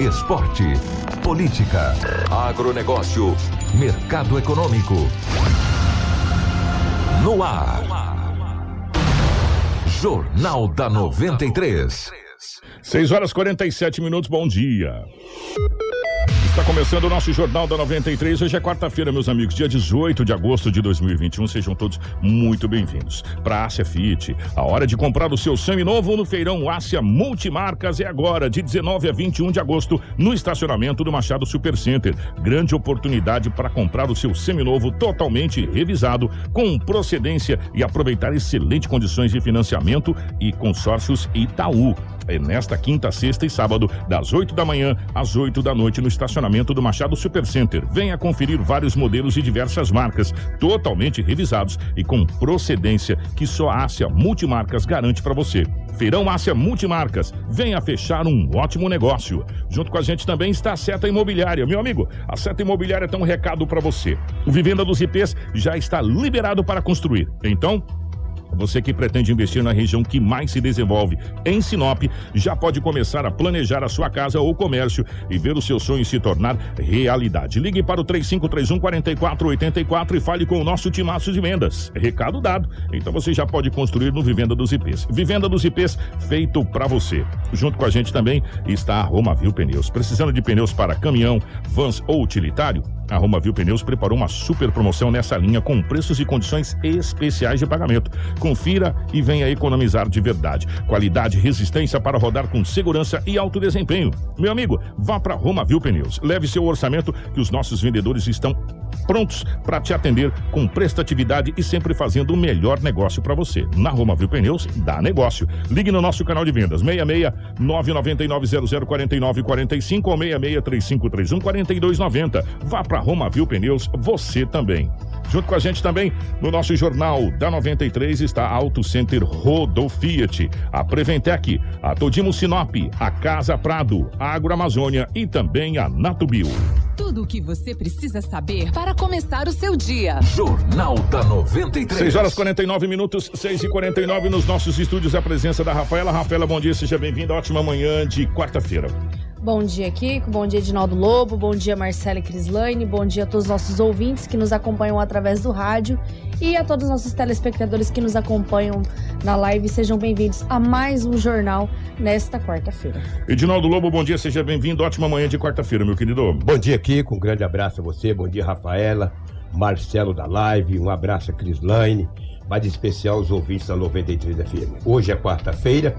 Esporte. Política. Agronegócio. Mercado econômico. No ar. Jornal da 93. 6 horas 47 minutos, bom dia. Está começando o nosso Jornal da 93. Hoje é quarta-feira, meus amigos, dia 18 de agosto de 2021. Sejam todos muito bem-vindos. Para a Ásia Fit, a hora de comprar o seu semi-novo no feirão Ásia Multimarcas é agora, de 19 a 21 de agosto, no estacionamento do Machado Supercenter. Grande oportunidade para comprar o seu seminovo totalmente revisado, com procedência e aproveitar excelentes condições de financiamento e consórcios Itaú. É nesta quinta, sexta e sábado, das 8 da manhã às 8 da noite, no estacionamento do Machado Supercenter. Venha conferir vários modelos de diversas marcas, totalmente revisados e com procedência que só a Ásia Multimarcas garante para você. Feirão Ásia Multimarcas. Venha fechar um ótimo negócio. Junto com a gente também está a Seta Imobiliária. Meu amigo, a Seta Imobiliária tem um recado para você. O Vivenda dos IPs já está liberado para construir. Então, você que pretende investir na região que mais se desenvolve em Sinop, já pode começar a planejar a sua casa ou comércio e ver o seu sonho se tornar realidade. Ligue para o 3531 4484 e fale com o nosso timaço de vendas. Recado dado. Então você já pode construir no Vivenda dos IPs. Vivenda dos IPs feito para você. Junto com a gente também está a Romavil Pneus. Precisando de pneus para caminhão, vans ou utilitário? A Romavil Pneus preparou uma super promoção nessa linha com preços e condições especiais de pagamento. Confira e venha economizar de verdade. Qualidade e resistência para rodar com segurança e alto desempenho. Meu amigo, vá para Romavil Pneus. Leve seu orçamento que os nossos vendedores estão prontos para te atender com prestatividade e sempre fazendo o melhor negócio para você. Na Romavil Pneus, dá negócio. Ligue no nosso canal de vendas 66 999 0049 45 ou 66 3531 4290. Vá para Romavil Pneus, você também. Junto com a gente também, no nosso jornal da 93 está Auto Center Rodo Fiat, a Preventec, a Todimo Sinop, a Casa Prado, a Agroamazônia e também a Natubio. Tudo o que você precisa saber para começar o seu dia. Jornal da 93. 6 horas 49 minutos, 6 e 49 nos nossos estúdios, a presença da Rafaela. Rafaela, bom dia, seja bem-vinda. Ótima manhã de quarta-feira. Bom dia, Kiko. Bom dia, Edinaldo Lobo. Bom dia, Marcela e Crislane. Bom dia a todos os nossos ouvintes que nos acompanham através do rádio e a todos os nossos telespectadores que nos acompanham na live. Sejam bem-vindos a mais um jornal nesta quarta-feira. Edinaldo Lobo, bom dia, seja bem-vindo. Ótima manhã de quarta-feira, meu querido. Bom dia, Kiko. Um grande abraço a você. Bom dia, Rafaela, Marcelo da Live. Um abraço a Crislaine. Mais especial aos ouvintes da 93 FM. Hoje é quarta-feira.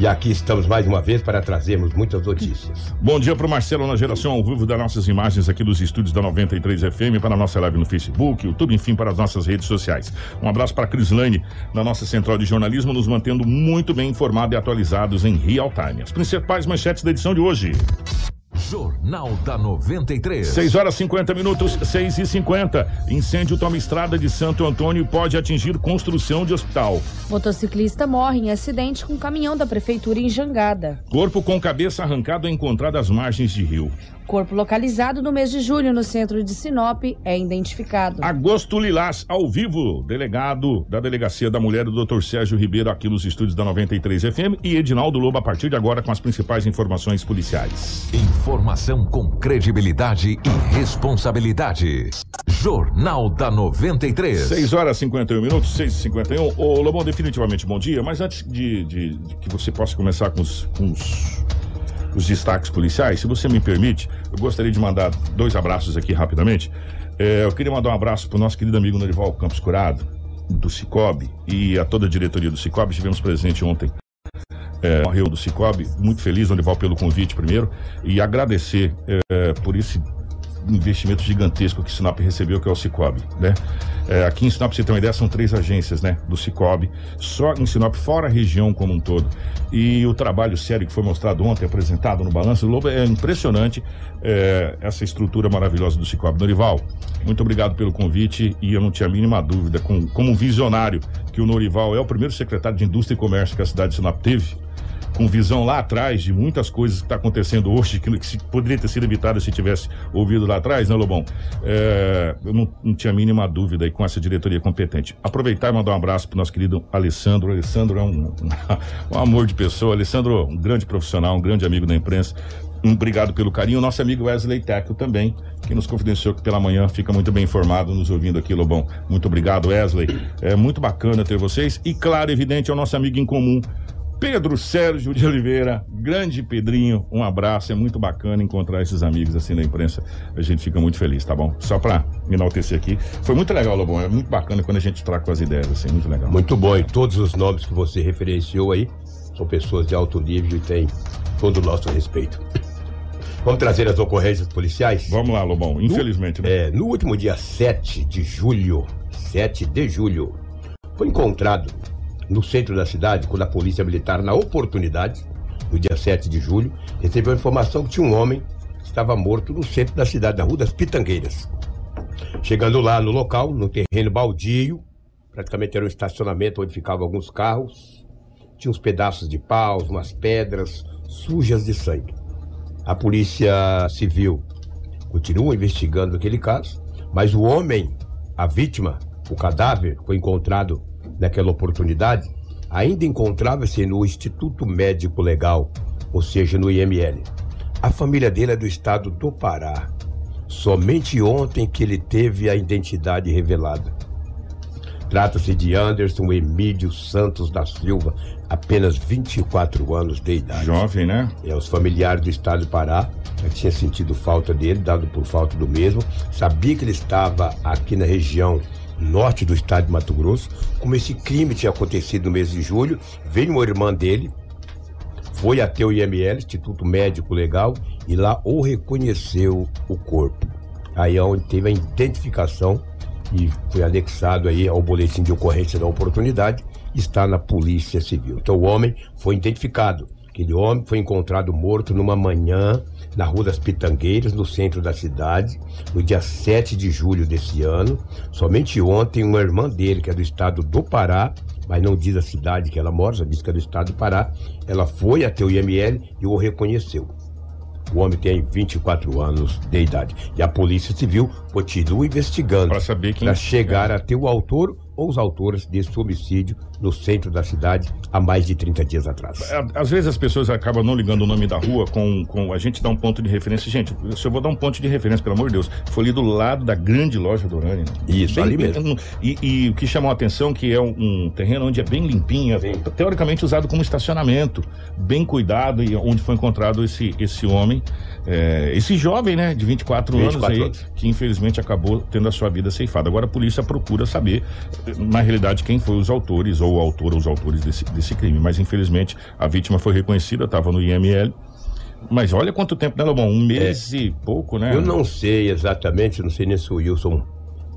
E aqui estamos mais uma vez para trazermos muitas notícias. Bom dia para o Marcelo na geração ao vivo das nossas imagens aqui dos estúdios da 93 FM, para a nossa live no Facebook, YouTube, enfim, para as nossas redes sociais. Um abraço para a Crislane, na nossa central de jornalismo, nos mantendo muito bem informados e atualizados em real time. As principais manchetes da edição de hoje. Jornal da 93. 6 horas 50 minutos, 6 e 50. Incêndio toma estrada de Santo Antônio e pode atingir construção de hospital. Motociclista morre em acidente com caminhão da prefeitura em Jangada. Corpo com cabeça arrancado é encontrado às margens de rio. Corpo localizado no mês de julho no centro de Sinop é identificado. Agosto Lilás, ao vivo, delegado da Delegacia da Mulher, o Dr. Sérgio Ribeiro, aqui nos estúdios da 93 FM, e Edinaldo Lobo, a partir de agora, com as principais informações policiais. Informação com credibilidade e responsabilidade. Jornal da 93. 6 horas e 51 minutos, 6 e 51 Ô, Lobão, definitivamente bom dia, mas antes de, de- de que você possa começar com os, com os, os destaques policiais, se você me permite, eu gostaria de mandar dois abraços aqui rapidamente. É, eu queria mandar um abraço para o nosso querido amigo Norival Campos Curado, do Cicobi, e a toda a diretoria do Cicobi. Estivemos presente ontem é, do Cicobi. Muito feliz, Norival, pelo convite primeiro, e agradecer é, por esse investimento gigantesco que Sinop recebeu, que é o Cicobi, né? É, aqui em Sinop, você ter uma ideia, são três agências, né? Do Cicobi, só em Sinop, fora a região como um todo. E o trabalho sério que foi mostrado ontem, apresentado no Balanço do Lobo, é impressionante é, essa estrutura maravilhosa do Cicobi. Norival, muito obrigado pelo convite e eu não tinha a mínima dúvida, com, como visionário, que o Norival é o primeiro secretário de Indústria e Comércio que a cidade de Sinop teve com visão lá atrás de muitas coisas que está acontecendo hoje, que, que poderia ter sido evitado se tivesse ouvido lá atrás, né, Lobão? É, eu não, não, tinha a mínima dúvida aí com essa diretoria competente. Aproveitar e mandar um abraço para o nosso querido Alessandro. Alessandro é um, um, amor de pessoa. Alessandro, um grande profissional, um grande amigo da imprensa. Um obrigado pelo carinho. Nosso amigo Wesley Teco também, que nos confidenciou que pela manhã fica muito bem informado, nos ouvindo aqui, Lobão. Muito obrigado, Wesley. É muito bacana ter vocês. E, claro, evidente, é o nosso amigo em comum, Pedro Sérgio de Oliveira, grande Pedrinho, um abraço. É muito bacana encontrar esses amigos assim na imprensa. A gente fica muito feliz, tá bom? Só pra enaltecer aqui. Foi muito legal, Lobão. É muito bacana quando a gente troca com as ideias, assim, muito legal. Muito bom. E todos os nomes que você referenciou aí são pessoas de alto nível e têm todo o nosso respeito. Vamos trazer as ocorrências policiais? Vamos lá, Lobão. Infelizmente, no, né? É, no último dia 7 de julho, 7 de julho, foi encontrado no centro da cidade, quando a polícia militar, na oportunidade, no dia 7 de julho, recebeu a informação que tinha um homem que estava morto no centro da cidade, na Rua das Pitangueiras. Chegando lá no local, no terreno baldio, praticamente era um estacionamento onde ficavam alguns carros, tinha uns pedaços de paus, umas pedras sujas de sangue. A polícia civil continua investigando aquele caso, mas o homem, a vítima, o cadáver, foi encontrado naquela oportunidade, ainda encontrava-se no Instituto Médico Legal, ou seja, no IML. A família dele é do estado do Pará. Somente ontem que ele teve a identidade revelada. Trata-se de Anderson Emílio Santos da Silva, apenas 24 anos de idade. Jovem, né? É, os familiares do estado do Pará já tinham sentido falta dele, dado por falta do mesmo. Sabia que ele estava aqui na região norte do estado de Mato Grosso, como esse crime tinha acontecido no mês de julho, veio uma irmã dele, foi até o IML, Instituto Médico Legal, e lá o reconheceu o corpo. Aí é onde teve a identificação e foi anexado aí ao boletim de ocorrência da oportunidade, está na Polícia Civil. Então o homem foi identificado. Aquele homem foi encontrado morto numa manhã na Rua das Pitangueiras, no centro da cidade, no dia 7 de julho desse ano. Somente ontem, uma irmã dele, que é do estado do Pará, mas não diz a cidade que ela mora, só diz que é do estado do Pará, ela foi até o IML e o reconheceu. O homem tem 24 anos de idade. E a Polícia Civil continua investigando para saber quem para chegar é. até o autor ou os autores desse homicídio no centro da cidade há mais de 30 dias atrás. É, às vezes as pessoas acabam não ligando o nome da rua com, com a gente dá um ponto de referência. Gente, se eu vou dar um ponto de referência, pelo amor de Deus, foi ali do lado da grande loja do Urânia. Isso, bem, ali mesmo. E, e, o que chamou a atenção que é um, um terreno onde é bem limpinho, é teoricamente usado como estacionamento, bem cuidado e onde foi encontrado esse, esse homem, é, esse jovem, né, de 24, 24 anos aí, anos. que infelizmente acabou tendo a sua vida ceifada. Agora a polícia procura saber na realidade, quem foi os autores, ou o autor ou os autores desse, desse crime. Mas, infelizmente, a vítima foi reconhecida, estava no IML. Mas olha quanto tempo, né, Lobão? Um mês é. e pouco, né? Eu não sei exatamente, não sei nem se o Wilson,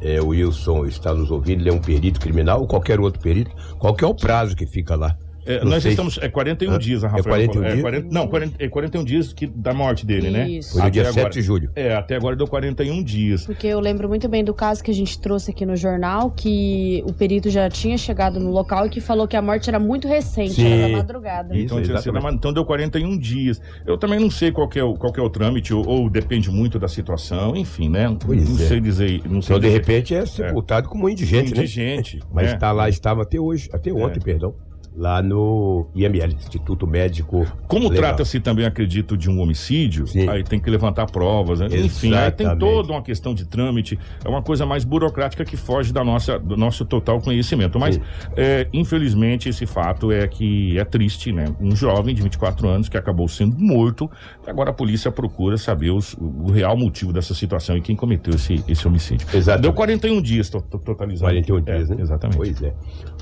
é, o Wilson está nos ouvindo, ele é um perito criminal ou qualquer outro perito. Qual que é o prazo que fica lá? É, nós estamos. É 41 ah, dias, a Rafael. É 41 dias? É 40, não, 40, é 41 dias que, da morte dele, né? Isso. né? Foi no dia agora, 7 de julho. É, até agora deu 41 dias. Porque eu lembro muito bem do caso que a gente trouxe aqui no jornal, que o perito já tinha chegado no local e que falou que a morte era muito recente, Sim. era da madrugada. Isso, então, então deu 41 dias. Eu também não sei qual é o, qual é o trâmite, ou, ou, depende muito da situação, enfim, né? Pois não é. sei dizer. Não sei então, dizer. de repente, é sepultado é. como indigente, indigente né? Indigente. Mas é. está lá, estava até hoje, até ontem, é. perdão lá no IML, Instituto Médico. Como trata-se também, acredito, de um homicídio, Sim. aí tem que levantar provas, né? enfim, aí tem toda uma questão de trâmite, é uma coisa mais burocrática que foge da nossa, do nosso total conhecimento. Mas, é, infelizmente, esse fato é que é triste, né? Um jovem de 24 anos que acabou sendo morto, e agora a polícia procura saber os, o real motivo dessa situação e quem cometeu esse, esse homicídio. Exatamente. Deu 41 dias to, to, totalizado. 41 dias, é, né? Exatamente. Pois é.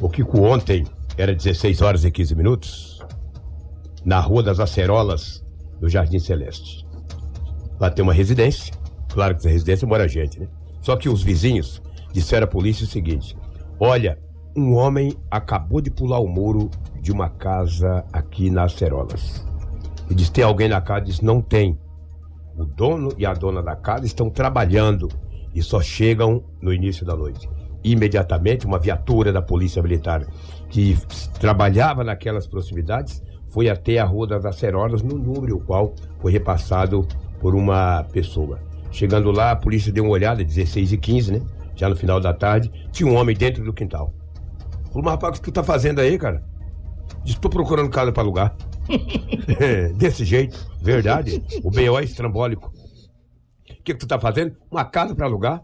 O Kiko ontem era 16 horas e 15 minutos, na Rua das Acerolas, no Jardim Celeste. Lá tem uma residência, Claro que na residência mora gente, né? Só que os vizinhos disseram à polícia o seguinte: olha, um homem acabou de pular o muro de uma casa aqui nas Cerolas. E disse: tem alguém na casa? Disse: não tem. O dono e a dona da casa estão trabalhando e só chegam no início da noite. Imediatamente, uma viatura da Polícia Militar que trabalhava naquelas proximidades foi até a Rua das Acerolas, no número o qual foi repassado por uma pessoa. Chegando lá, a polícia deu uma olhada, 16 e 15, né? Já no final da tarde, tinha um homem dentro do quintal. Falou, mas rapaz, o que tu tá fazendo aí, cara? Tô procurando casa para alugar. Desse jeito, verdade. O B.O. é estrambólico. O que, que tu tá fazendo? Uma casa para alugar?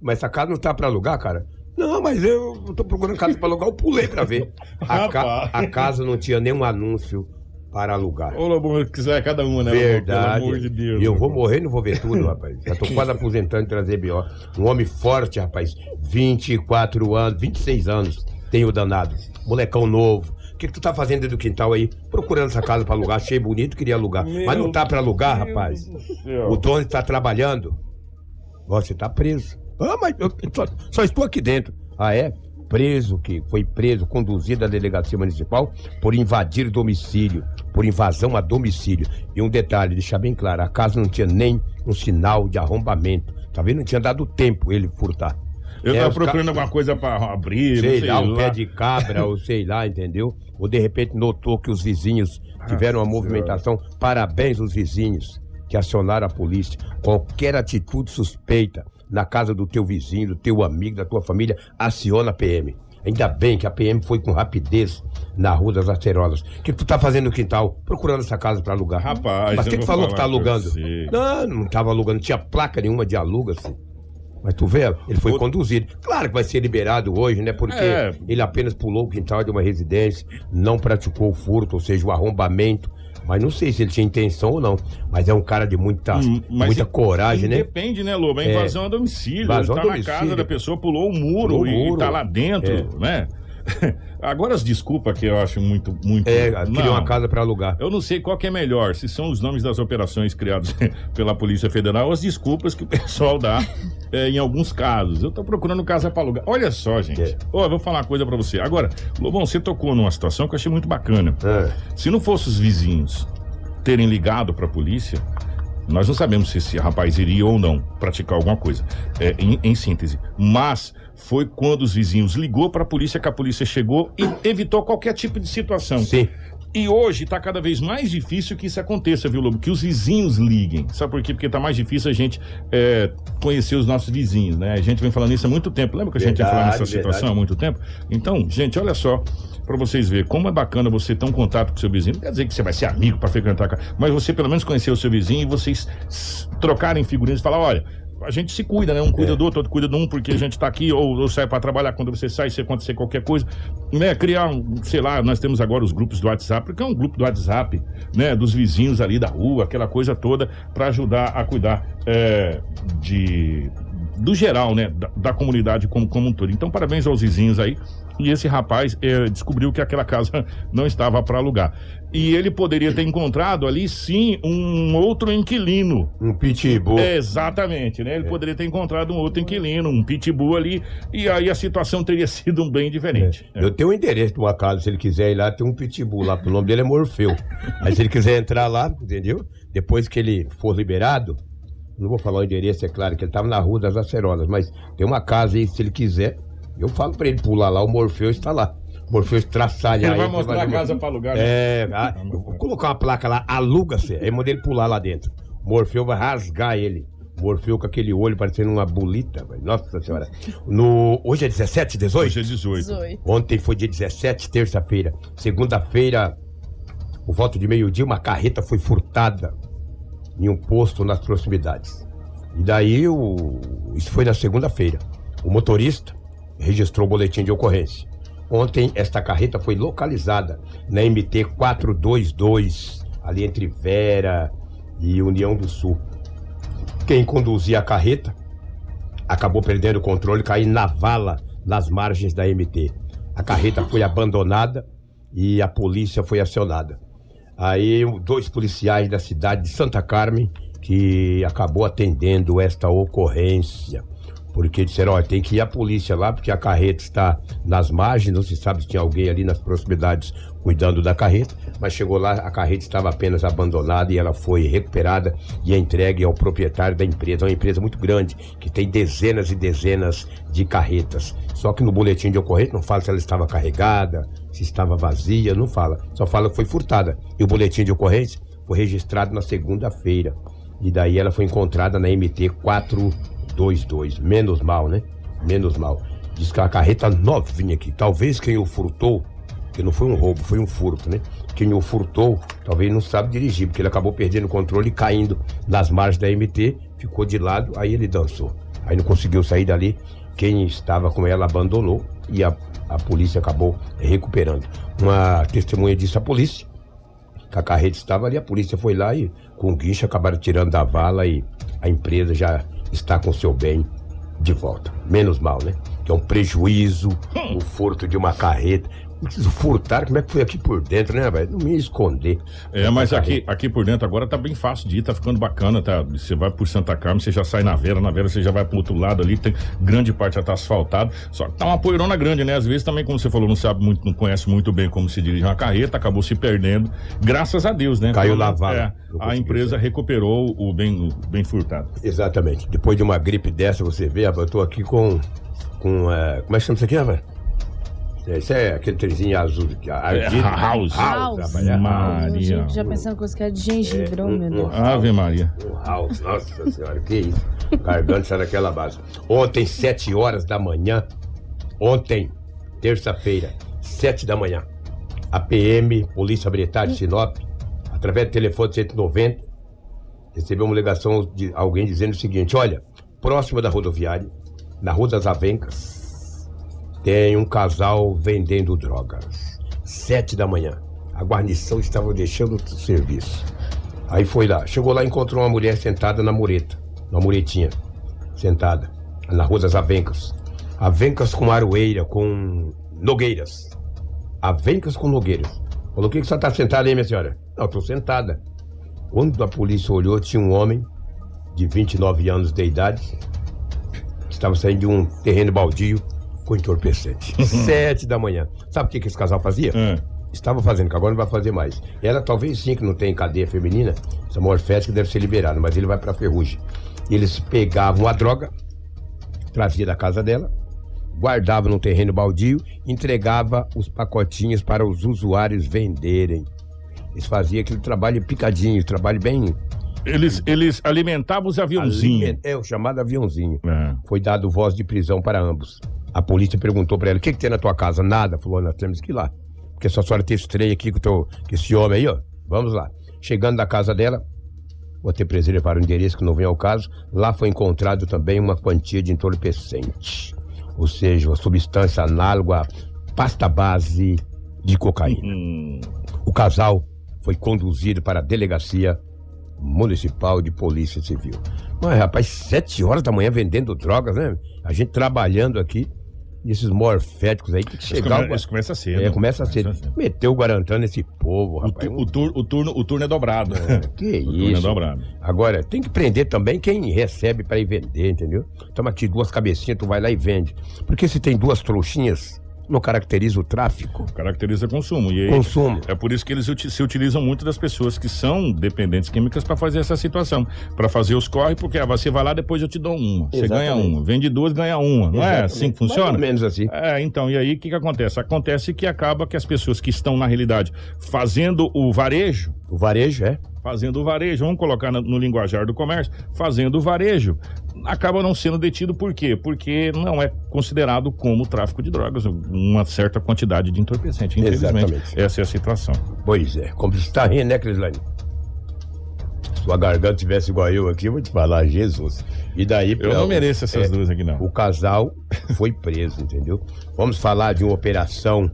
Mas essa casa não tá para alugar, cara? Não, mas eu tô procurando casa para alugar, eu pulei para ver. A, ca- a casa não tinha nenhum anúncio para alugar. Ô, Lobão, quiser cada uma, né? Verdade. Pelo amor de Deus. E eu vou morrer e não vou ver tudo, rapaz. Já tô quase aposentando de trazer B.O. Um homem forte, rapaz. 24 anos, 26 anos. Tem o danado. Molecão novo. O que, que tu tá fazendo dentro do quintal aí? Procurando essa casa pra alugar. Achei bonito, queria alugar. Mas não tá pra alugar, rapaz. O dono está trabalhando. Você tá preso. Ah, mas eu só, só estou aqui dentro. Ah, é? Preso, que foi preso, conduzido à delegacia municipal por invadir domicílio, por invasão a domicílio. E um detalhe, deixar bem claro, a casa não tinha nem um sinal de arrombamento. Tá vendo? Não tinha dado tempo ele furtar. Eu É, tava os ca- procurando alguma coisa pra abrir, sei, sei lá, um lá. pé de cabra, ou sei lá, entendeu? Ou de repente notou que os vizinhos tiveram uma movimentação. Parabéns aos vizinhos que acionaram a polícia. Qualquer atitude suspeita na casa do teu vizinho, do teu amigo, da tua família, aciona a PM. Ainda bem que a PM foi com rapidez na Rua das Acerolas. O que tu tá fazendo no quintal? Procurando essa casa pra alugar. Rapaz, Mas quem que falou que tá alugando? Não, não tava alugando. Não tinha placa nenhuma de aluga-se. Mas tu vê, ele foi conduzido. Claro que vai ser liberado hoje, né? Porque É. ele apenas pulou o quintal de uma residência, não praticou o furto, ou seja, o arrombamento. Mas não sei se ele tinha intenção ou não. Mas é um cara de muita, Hum, muita coragem, né? Depende, né, Lobo? É invasão a domicílio. Invasão ele tá na domicílio. casa da pessoa, pulou o muro, Pulou e muro. tá lá dentro, É. né? Agora as desculpas que eu acho muito, muito. É, Não. uma casa pra alugar. Eu não sei qual que é melhor, se são os nomes das operações criadas pela Polícia Federal ou as desculpas que o pessoal dá é, em alguns casos. Eu tô procurando casa para alugar. Olha só, gente. É. Ó, eu vou falar uma coisa para você. Agora, Lobão, você tocou numa situação que eu achei muito bacana. É. Se não fosse os vizinhos terem ligado para a polícia, nós não sabemos se esse rapaz iria ou não praticar alguma coisa. É, em, em síntese. Mas foi quando os vizinhos ligou para a polícia que a polícia chegou e evitou qualquer tipo de situação. Sim. E hoje está cada vez mais difícil que isso aconteça, viu, Lobo? Que os vizinhos liguem. Sabe por quê? Porque está mais difícil a gente é, conhecer os nossos vizinhos, né? A gente vem falando isso há muito tempo. Lembra que a gente ia falar Verdade, nessa situação verdade. há muito tempo? Então, gente, olha só, para vocês verem como é bacana você ter um contato com seu vizinho. Não quer dizer que você vai ser amigo para frequentar a casa, mas você pelo menos conhecer o seu vizinho e vocês trocarem figurinhas e falar: olha. A gente se cuida, né? Um cuida É. do outro, outro cuida de um, porque a gente tá aqui, ou, ou sai para trabalhar quando você sai, se acontecer qualquer coisa, né? Criar um, sei lá, nós temos agora os grupos do WhatsApp, porque é um grupo do WhatsApp, né? Dos vizinhos ali da rua, aquela coisa toda, para ajudar a cuidar é, de do geral, né? Da, da comunidade como, como um todo. Então, parabéns aos vizinhos aí. E esse rapaz é, descobriu que aquela casa não estava para alugar. E ele poderia ter encontrado ali, sim, um outro inquilino. Um pitbull. É, exatamente, né? Ele poderia ter encontrado um outro inquilino, um pitbull ali, e aí a situação teria sido bem diferente. Eu tenho o endereço de uma casa, se ele quiser ir lá, tem um pitbull lá, o nome dele é Morfeu. Aí se ele quiser entrar lá, entendeu? Depois que ele for liberado, não vou falar o endereço, é claro, que ele tava na rua das Acerolas, mas tem uma casa aí, se ele quiser, eu falo pra ele pular lá, o Morfeu está lá. O Morfeu traçalha Ele vai aí, mostrar a fazer uma- casa para alugar. né? É, ah, eu vou colocar uma placa lá, aluga-se, aí manda ele pular lá dentro. O Morfeu vai rasgar ele. Morfeu com aquele olho parecendo uma bolita, velho. nossa senhora. No, hoje é 17, 18? Hoje é 18. 18. Ontem foi dia 17, terça-feira. Segunda-feira, por volta de meio-dia, uma carreta foi furtada em um posto nas proximidades. E daí, o... isso foi na segunda-feira. O motorista registrou o boletim de ocorrência. Ontem, esta carreta foi localizada na MT 422, ali entre Vera e União do Sul. Quem conduzia a carreta acabou perdendo o controle caiu na vala nas margens da MT. A carreta foi abandonada e a polícia foi acionada. Aí dois policiais da cidade de Santa Carmen, que acabou atendendo esta ocorrência. Porque disseram, olha, tem que ir a polícia lá, porque a carreta está nas margens, não se sabe se tinha alguém ali nas proximidades cuidando da carreta, mas chegou lá, a carreta estava apenas abandonada e ela foi recuperada e entregue ao proprietário da empresa. É uma empresa muito grande, que tem dezenas e dezenas de carretas. Só que no boletim de ocorrência não fala se ela estava carregada, se estava vazia, não fala. Só fala que foi furtada. E o boletim de ocorrência foi registrado na segunda-feira. E daí ela foi encontrada na MT 422. Menos mal, né? Menos mal. Diz que a carreta novinha aqui. Talvez quem o furtou, que não foi um roubo, foi um furto, né? Quem o furtou, talvez não sabe dirigir, porque ele acabou perdendo o controle e caindo nas margens da MT, ficou de lado, aí ele dançou. Aí não conseguiu sair dali. Quem estava com ela abandonou e a, a polícia acabou recuperando. Uma testemunha disse à polícia que a carreta estava ali, a polícia foi lá e com o guincho acabaram tirando da vala e a empresa já está com seu bem de volta. Menos mal, né? Que é um prejuízo, o furto de uma carreta. Preciso furtar, como é que foi aqui por dentro, né, velho? Não me esconder. É, mas aqui, aqui por dentro agora tá bem fácil de ir, tá ficando bacana, tá? Você vai por Santa Carmen, você já sai na Vera, na Vera você já vai pro outro lado ali, tem grande parte já tá asfaltado, só que tá uma poeirona grande, né? Às vezes também, como você falou, não sabe muito, não conhece muito bem como se dirige uma carreta, acabou se perdendo, graças a Deus, né? Caiu menos, vala. é, a empresa recuperou o bem, o bem furtado. Exatamente. Depois de uma gripe dessa, você vê, eu tô aqui com. com é, como é que chama isso aqui, rapaz? É, Isso é aquele trezinho azul. que- ardido. house. House, rapaz, é Maria. house. Gente, já pensando coisa que é de gengibre, oh, meu Deus. Ave Maria. Um house, nossa senhora, que isso. Garganta está naquela base. Ontem, sete horas da manhã, ontem, terça-feira, sete da manhã, a PM, Polícia Militar de Sinop, através do telefone 190, recebeu uma ligação de alguém dizendo o seguinte: olha, próximo da rodoviária, na Rua das Avencas, tem um casal vendendo drogas. Sete da manhã. A guarnição estava deixando o serviço. Aí foi lá. Chegou lá e encontrou uma mulher sentada na mureta. Na muretinha. Sentada. Na Rua das Avencas. Avencas com aroeira, com nogueiras. Avencas com nogueiras. Falou, o que, que você está sentada aí, minha senhora? Não, estou sentada. Quando a polícia olhou, tinha um homem de 29 anos de idade estava saindo de um terreno baldio com entorpecente. Sete da manhã. Sabe o que, que esse casal fazia? É. Estava fazendo, que agora não vai fazer mais. Ela talvez sim, que não tem cadeia feminina, essa morfética deve ser liberada, mas ele vai pra ferrugem. Eles pegavam a droga, trazia da casa dela, guardava no terreno baldio, entregava os pacotinhos para os usuários venderem. Eles faziam aquele trabalho picadinho, trabalho bem. Eles, eles alimentavam os aviãozinhos. É, o chamado aviãozinho. É. Foi dado voz de prisão para ambos. A polícia perguntou para ela: o que, que tem na tua casa? Nada. Falou: nós temos que ir lá. Porque essa senhora teve estreia aqui com, teu, com esse homem aí, ó. Vamos lá. Chegando na casa dela, vou ter preservar o endereço que não vem ao caso. Lá foi encontrado também uma quantia de entorpecente. Ou seja, uma substância análoga à pasta base de cocaína. Hum, O casal foi conduzido para a delegacia municipal de polícia civil. Mas, rapaz, sete horas da manhã vendendo drogas, né? A gente trabalhando aqui, e esses morféticos aí, que chegar... come, o- eles começam cedo. É, começa a ser. Meteu o garantando esse povo, O, rapaz. tu- o, tur- o turno, o turno é dobrado. Que o turno é isso. dobrado. Agora, tem que prender também quem recebe pra ir vender, entendeu? Toma aqui duas cabecinhas, tu vai lá e vende. Porque se tem duas trouxinhas, não caracteriza o tráfico. Caracteriza consumo. E aí, Consumo. É por isso que eles se utilizam muito das pessoas que são dependentes químicas para fazer essa situação. Para fazer os corre, porque ah, você vai lá, depois eu te dou uma. Você ganha Exatamente. uma. Vende duas, ganha uma. Não é Exatamente. assim que funciona? Mais ou menos assim. É, então, e aí o que, que acontece? Acontece que acaba que as pessoas que estão, na realidade, fazendo o varejo, O varejo, é. fazendo o varejo, vamos colocar no, no linguajar do comércio, fazendo o varejo, acaba não sendo detido por quê? Porque não é considerado como tráfico de drogas, uma certa quantidade de entorpecente. Infelizmente, Exatamente. essa é a situação. Pois é, como você tá rindo, né, Crislane? Se sua garganta tivesse igual eu aqui, eu vou te falar, Jesus. E daí... Eu não mereço essas é, duas aqui, não. O casal foi preso, entendeu? Vamos falar de uma operação...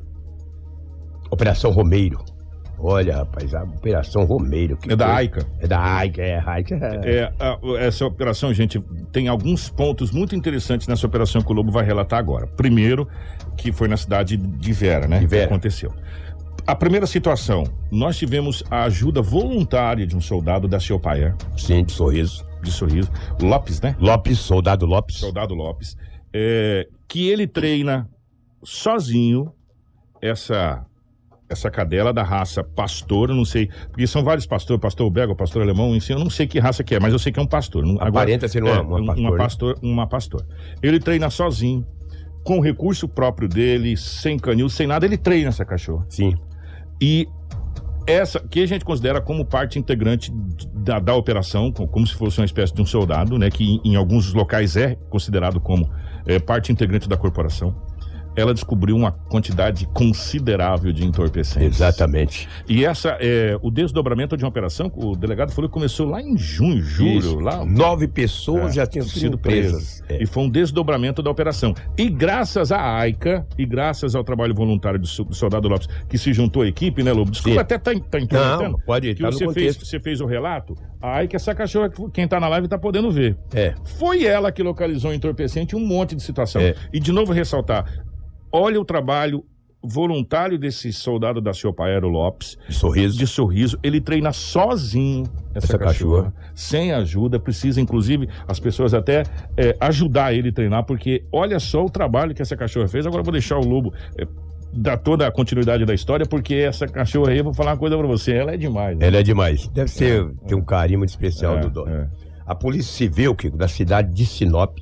Operação Romeiro. Olha, rapaz, a Operação Romeiro. que É da coisa. AICA. É da AICA, é, AICA. É. É, essa operação, gente, tem alguns pontos muito interessantes nessa operação que o Lobo vai relatar agora. Primeiro, que foi na cidade de Vera, né? De Vera. Que aconteceu. A primeira situação, nós tivemos a ajuda voluntária de um soldado da Ciopaer, Sim, de sorriso. de sorriso, Lopes, né? Lopes, soldado Lopes. Soldado Lopes, é, que ele treina sozinho essa essa cadela da raça pastor, não sei, porque são vários pastores, pastor belga, pastor alemão, enfim, eu não sei que raça que é, mas eu sei que é um pastor. Aparenta ser uma- é, uma um- pastor, uma né? pastor, uma pastor. Ele treina sozinho, com o recurso próprio dele, sem canil, sem nada, ele treina essa cachorra. Sim. E essa que a gente considera como parte integrante da, da operação, co- como se fosse uma espécie de um soldado, né? Que em, em alguns locais é considerado como é, parte integrante da corporação. Ela descobriu uma quantidade considerável de entorpecentes. Exatamente. E essa é o desdobramento de uma operação. O delegado falou que começou lá em junho, julho, lá Nove pessoas é, já tinham sido presas. É. e foi um desdobramento da operação. E graças à AICA e graças ao trabalho voluntário do, so- do soldado Lopes, que se juntou à equipe, né, Lobo? Desculpa Sim. até tá, tá. Não, pode ir, que tá no você fez, você fez o relato. A AICA, essa cachorra, que quem tá na live tá podendo ver. É. Foi ela que localizou o entorpecente um monte de situação. É. E de novo ressaltar, olha o trabalho voluntário desse soldado da Ciopaero Lopes, De sorriso. de sorriso, ele treina sozinho essa, Essa cachorra, cachorra. sem ajuda, precisa inclusive as pessoas até é, ajudar ele a treinar, porque olha só o trabalho que essa cachorra fez. Agora eu vou deixar o Lobo é, dar toda a continuidade da história, porque essa cachorra aí, eu vou falar uma coisa pra você, ela é demais. né? Ela é demais. Deve ser, ter um carinho muito especial É, do dono. é. A Polícia Civil, Kiko, da cidade de Sinop,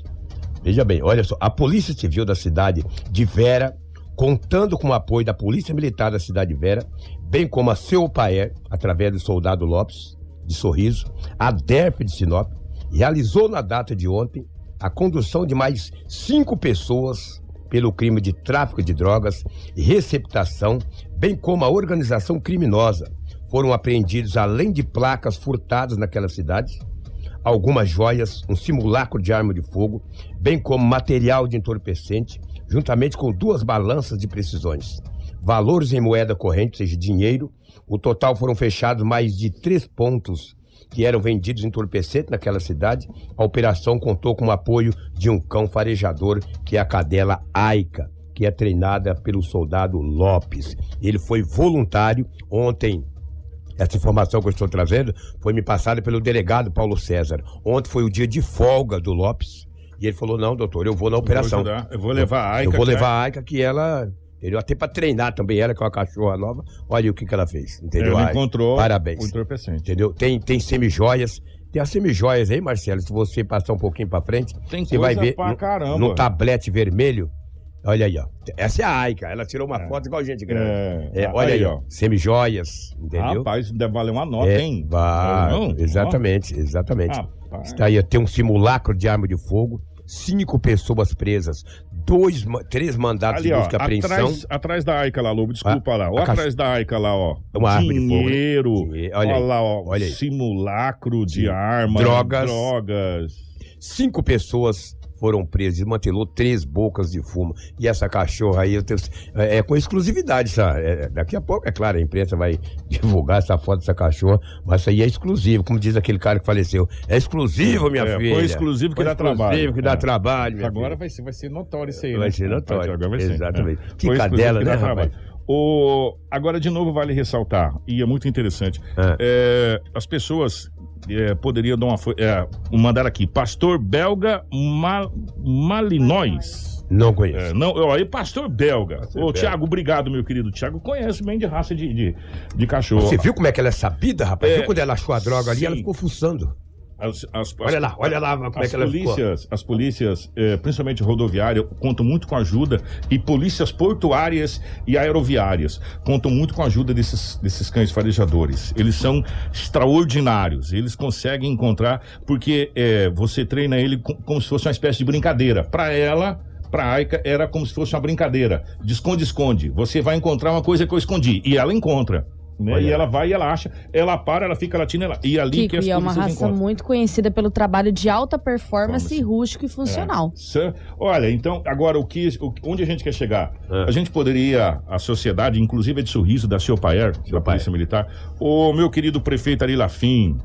veja bem, olha só, a Polícia Civil da cidade de Vera, contando com o apoio da Polícia Militar da cidade de Vera, bem como a Ceupaer, através do soldado Lopes, de Sorriso, a DERF de Sinop, realizou na data de ontem a condução de mais cinco pessoas pelo crime de tráfico de drogas e receptação, bem como a organização criminosa. Foram apreendidos, além de placas furtadas naquela cidade, algumas joias, um simulacro de arma de fogo, bem como material de entorpecente, juntamente com duas balanças de precisões. Valores em moeda corrente, ou seja, dinheiro. O total foram fechados mais de três pontos que eram vendidos entorpecente naquela cidade. A operação contou com o apoio de um cão farejador, que é a cadela Aica, que é treinada pelo soldado Lopes. Ele foi voluntário ontem. Essa informação que eu estou trazendo foi me passada pelo delegado Paulo César. Ontem foi o dia de folga do Lopes. E ele falou: não, doutor, eu vou na operação. Vou ajudar. eu vou levar a Aika. eu vou levar a Aika, que ela. Entendeu? Até pra treinar também ela, que é uma cachorra nova. Olha o que, que ela fez. Entendeu? Ela encontrou Parabéns. o entorpecente. Entendeu? Tem, tem semijoias. Tem as semijoias aí, Marcelo. Se você passar um pouquinho pra frente, Tem você vai ver pra no, caramba. no tablete vermelho. Olha aí, ó. Essa é a Aika. Ela tirou uma foto igual gente grande. É, É, olha aí, ó. Semijoias. Entendeu? Rapaz, deve valer uma nota, É, hein? vai, Não? exatamente, exatamente. Rapaz. Está aí, tem um simulacro de arma de fogo, cinco pessoas presas, dois, três mandados Ali, de ó, busca e apreensão. atrás, atrás da Aica lá, Lobo, desculpa Ah, lá. Ó a atrás da Aica lá, ó. Uma arma de fogo, né? Dinheiro. Dinheiro, olha Olha aí, lá, ó. olha aí. Simulacro de Sim. arma. Drogas. Drogas. Cinco pessoas foram presas, desmantelou três bocas de fumo. E essa cachorra aí, eu tenho- é, é com exclusividade, sabe? É, daqui a pouco, é claro, a imprensa vai divulgar essa foto dessa cachorra, mas isso aí é exclusivo, como diz aquele cara que faleceu. É exclusivo, minha É, filha. foi exclusivo que Foi dá trabalho. exclusivo que dá É. trabalho, Agora filha. vai ser, vai ser notório isso aí, Vai né? ser notório, Agora vai ser, exatamente. é. Que Foi cadela, né, trabalho. rapaz? O... Agora, de novo, vale ressaltar, e é muito interessante, É. é, as pessoas é, poderiam dar uma... É, mandar aqui, pastor belga Ma... Malinóis. Não É, conheço. não, ó, aí pastor belga. Pastor Ô. Tiago, obrigado, meu querido. Tiago conhece bem de raça de, de, de cachorro. Você viu como é que ela é sabida, rapaz? É, viu quando ela achou a droga ali? sim. Ela ficou fuçando. As- as- Olha as- lá, olha lá como é As que ela ficou. polícias, as polícias, eh, principalmente rodoviária, contam muito com a ajuda e polícias portuárias e aeroviárias contam muito com a ajuda desses, desses cães farejadores. Eles são extraordinários. Eles conseguem encontrar porque eh, você treina ele co- como se fosse uma espécie de brincadeira. Para ela, para a Aika, era como se fosse uma brincadeira. De esconde-esconde. Você vai encontrar uma coisa que eu escondi e ela encontra. Né? Olha. E ela vai e ela acha, ela para, ela fica latindo, ela, e ali Kiko, que as e é uma raça encontram. muito conhecida pelo trabalho de alta performance Performance. e rústico e funcional. É. Olha, então, agora o que, o- onde a gente quer chegar? É. A gente poderia, a sociedade, inclusive a de sorriso da Ciopaer, da Ciopaer. Polícia Militar, o meu querido prefeito Ari Lafim,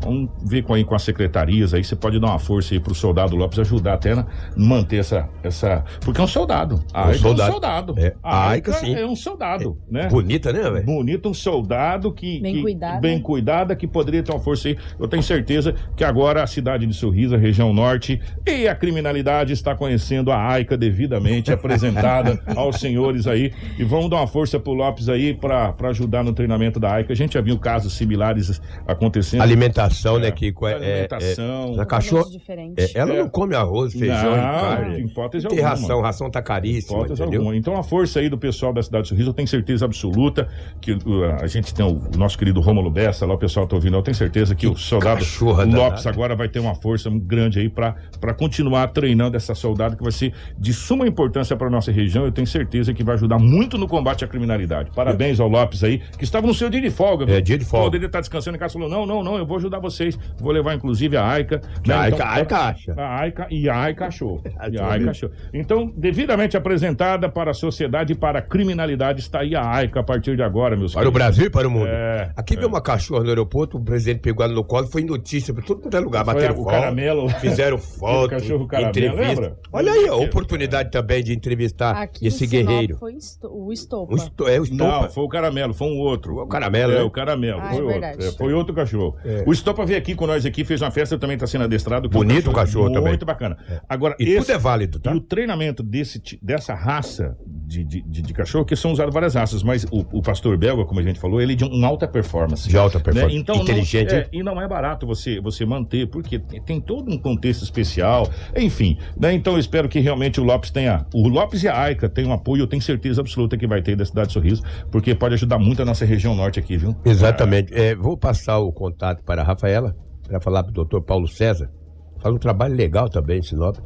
Vamos ver com, aí, com as secretarias aí, você pode dar uma força aí pro soldado Lopes ajudar até a manter essa, essa. Porque é um soldado. A Um Aica soldado. é um soldado. É, A Aica Aica, sim. é um soldado, né? Bonita, né, velho? Bonito, um soldado que. Bem que- cuidada. Bem cuidada, que poderia ter uma força aí. Eu tenho certeza que agora a cidade de Sorriso, a região norte e a criminalidade está conhecendo a AICA devidamente apresentada aos senhores aí. E vamos dar uma força pro Lopes aí para ajudar no treinamento da AICA. A gente já viu casos similares acontecendo. Alimentação, né, É, Kiko? É, é, alimentação. é, a cachorro, é, ela É. não come arroz, feijão Não, e carne. hipótese Tem alguma. ração, ração tá caríssima, Hipótese entendeu? alguma. Então a força aí do pessoal da cidade de Sorriso, eu tenho certeza absoluta que uh, a gente tem o nosso querido Rômulo Bessa, lá o pessoal tá ouvindo, eu tenho certeza que, o soldado Lopes danada. agora vai ter uma força grande aí para continuar treinando essa soldado que vai ser de suma importância para nossa região. Eu tenho certeza que vai ajudar muito no combate à criminalidade. Parabéns ao Lopes aí, que estava no seu dia de folga. É, viu? dia de folga. Poderia estar descansando em casa, falou: "Não, não, não, eu vou ajudar vocês. Vou levar inclusive a Aica, Que a né? Aica- Então, a Aica acha. a Aica e a Aica achou. E a Aica achou. Então, devidamente apresentada para a sociedade e para a criminalidade, está aí a AICA a partir de agora, meus Para o queridos. Brasil e para o mundo. É, Aqui veio uma cachorra no aeroporto, o presidente pegou ela no colo, foi notícia pra todo quanto é lugar. Foi Bateram o foto, caramelo. fizeram foto, cachorro caramelo, entrevista. lembra? Olha aí, a oportunidade também de entrevistar Aqui esse guerreiro. Foi esto- o Estopa. Um esto- é o Não, Estopa. foi o caramelo, foi um outro. O caramelo, É, né? o caramelo, Ah, foi é outro. É, foi outro cachorro. É. O Estopa veio aqui com nós aqui, fez uma festa, também está sendo adestrado. Bonito o cachorro também. Muito bacana. Agora, E esse- tudo é válido, tá? E o treinamento desse, dessa raça de, de, de- cachorro, que são usadas várias raças, mas o, o pastor belga, como a gente falou, ele é de um alta performance. De alta performance. Né? Então, Inteligente, Não, é, e não é barato você, você manter, porque tem, tem todo um contexto especial, enfim. Né? Então eu espero que realmente o Lopes tenha. O Lopes e a Aica tenham apoio, eu tenho certeza absoluta que vai ter da cidade de Sorriso, porque pode ajudar muito a nossa região norte aqui, viu? Exatamente. É, vou passar o contato para a Rafaela, para falar para o doutor Paulo César. Faz um trabalho legal também em Sinop.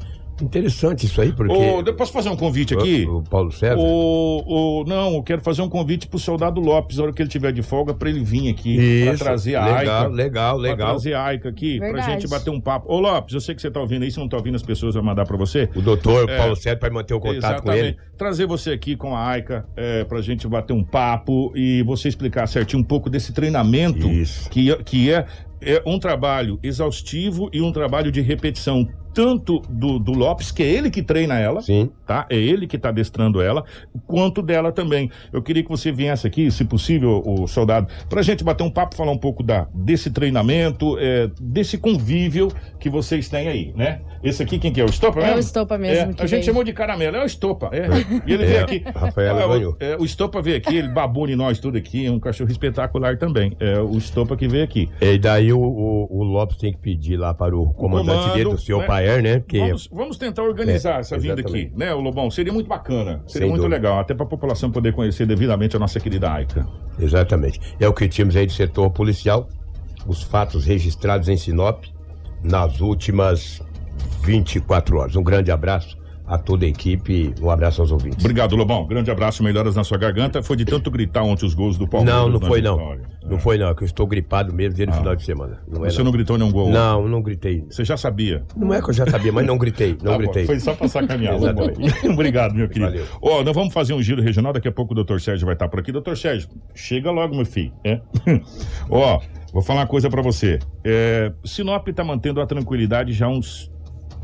Interessante isso aí, porque. Ô, eu posso fazer um convite aqui? O, o Paulo César. O, o- não, eu quero fazer um convite pro soldado Lopes, na hora que ele tiver de folga, para ele vir aqui, para Isso, trazer a legal, Aica. legal, Pra legal. trazer a Aica aqui, pra Verdade. gente bater um papo. Ô Lopes, eu sei que você tá ouvindo aí, se não tá ouvindo, as pessoas vão mandar pra você. O doutor É. Paulo César para manter o contato com ele. Trazer você aqui com a Aica é, pra gente bater um papo e você explicar certinho um pouco desse treinamento Isso. que, que é, é um trabalho exaustivo e um trabalho de repetição. Tanto do, do Lopes, que é ele que treina ela, Sim. tá? É ele que tá adestrando ela, quanto dela também. Eu queria que você viesse aqui, se possível, o soldado, pra gente bater um papo, falar um pouco da, desse treinamento, é, desse convívio que vocês têm aí, né? Esse aqui, quem que é? O Estopa É mesmo? o Estopa mesmo É, que a gente chamou de caramelo, é o Estopa. É. E ele É, veio aqui. a Rafaela Ah, o- ganhou. é, o Estopa veio aqui, ele babou em nós tudo aqui, é um cachorro espetacular também. É o Estopa que veio aqui. E daí o, o- o Lopes tem que pedir lá para o comandante comando, dele, o senhor né? Paer, né? Que Vamos, vamos tentar organizar É, essa vinda aqui, exatamente. né, o Lobão? Seria muito bacana, seria Sem muito dúvida. legal, até para a população poder conhecer devidamente a nossa querida Aica. Exatamente. É o que tínhamos aí do setor policial, os fatos registrados em Sinop nas últimas 24 horas. Um grande abraço a toda a equipe, um abraço aos ouvintes. Obrigado, Lobão. Grande abraço, melhoras na sua garganta. Foi de tanto gritar ontem os gols do Palmeiras. Não, não foi não. vitória. Não foi não, é que eu estou gripado mesmo desde o final de semana. Não é Você não gritou nenhum gol? Não, não gritei. Você já sabia? Não é que eu já sabia, mas não gritei, não bom, gritei. Foi só pra sacanear. Obrigado, meu querido. Valeu. Ó, nós vamos fazer um giro regional. Daqui a pouco o doutor Sérgio vai estar por aqui. Doutor Sérgio, chega logo, meu filho. é? Ó, vou falar uma coisa pra você. É, Sinop tá mantendo a tranquilidade já uns,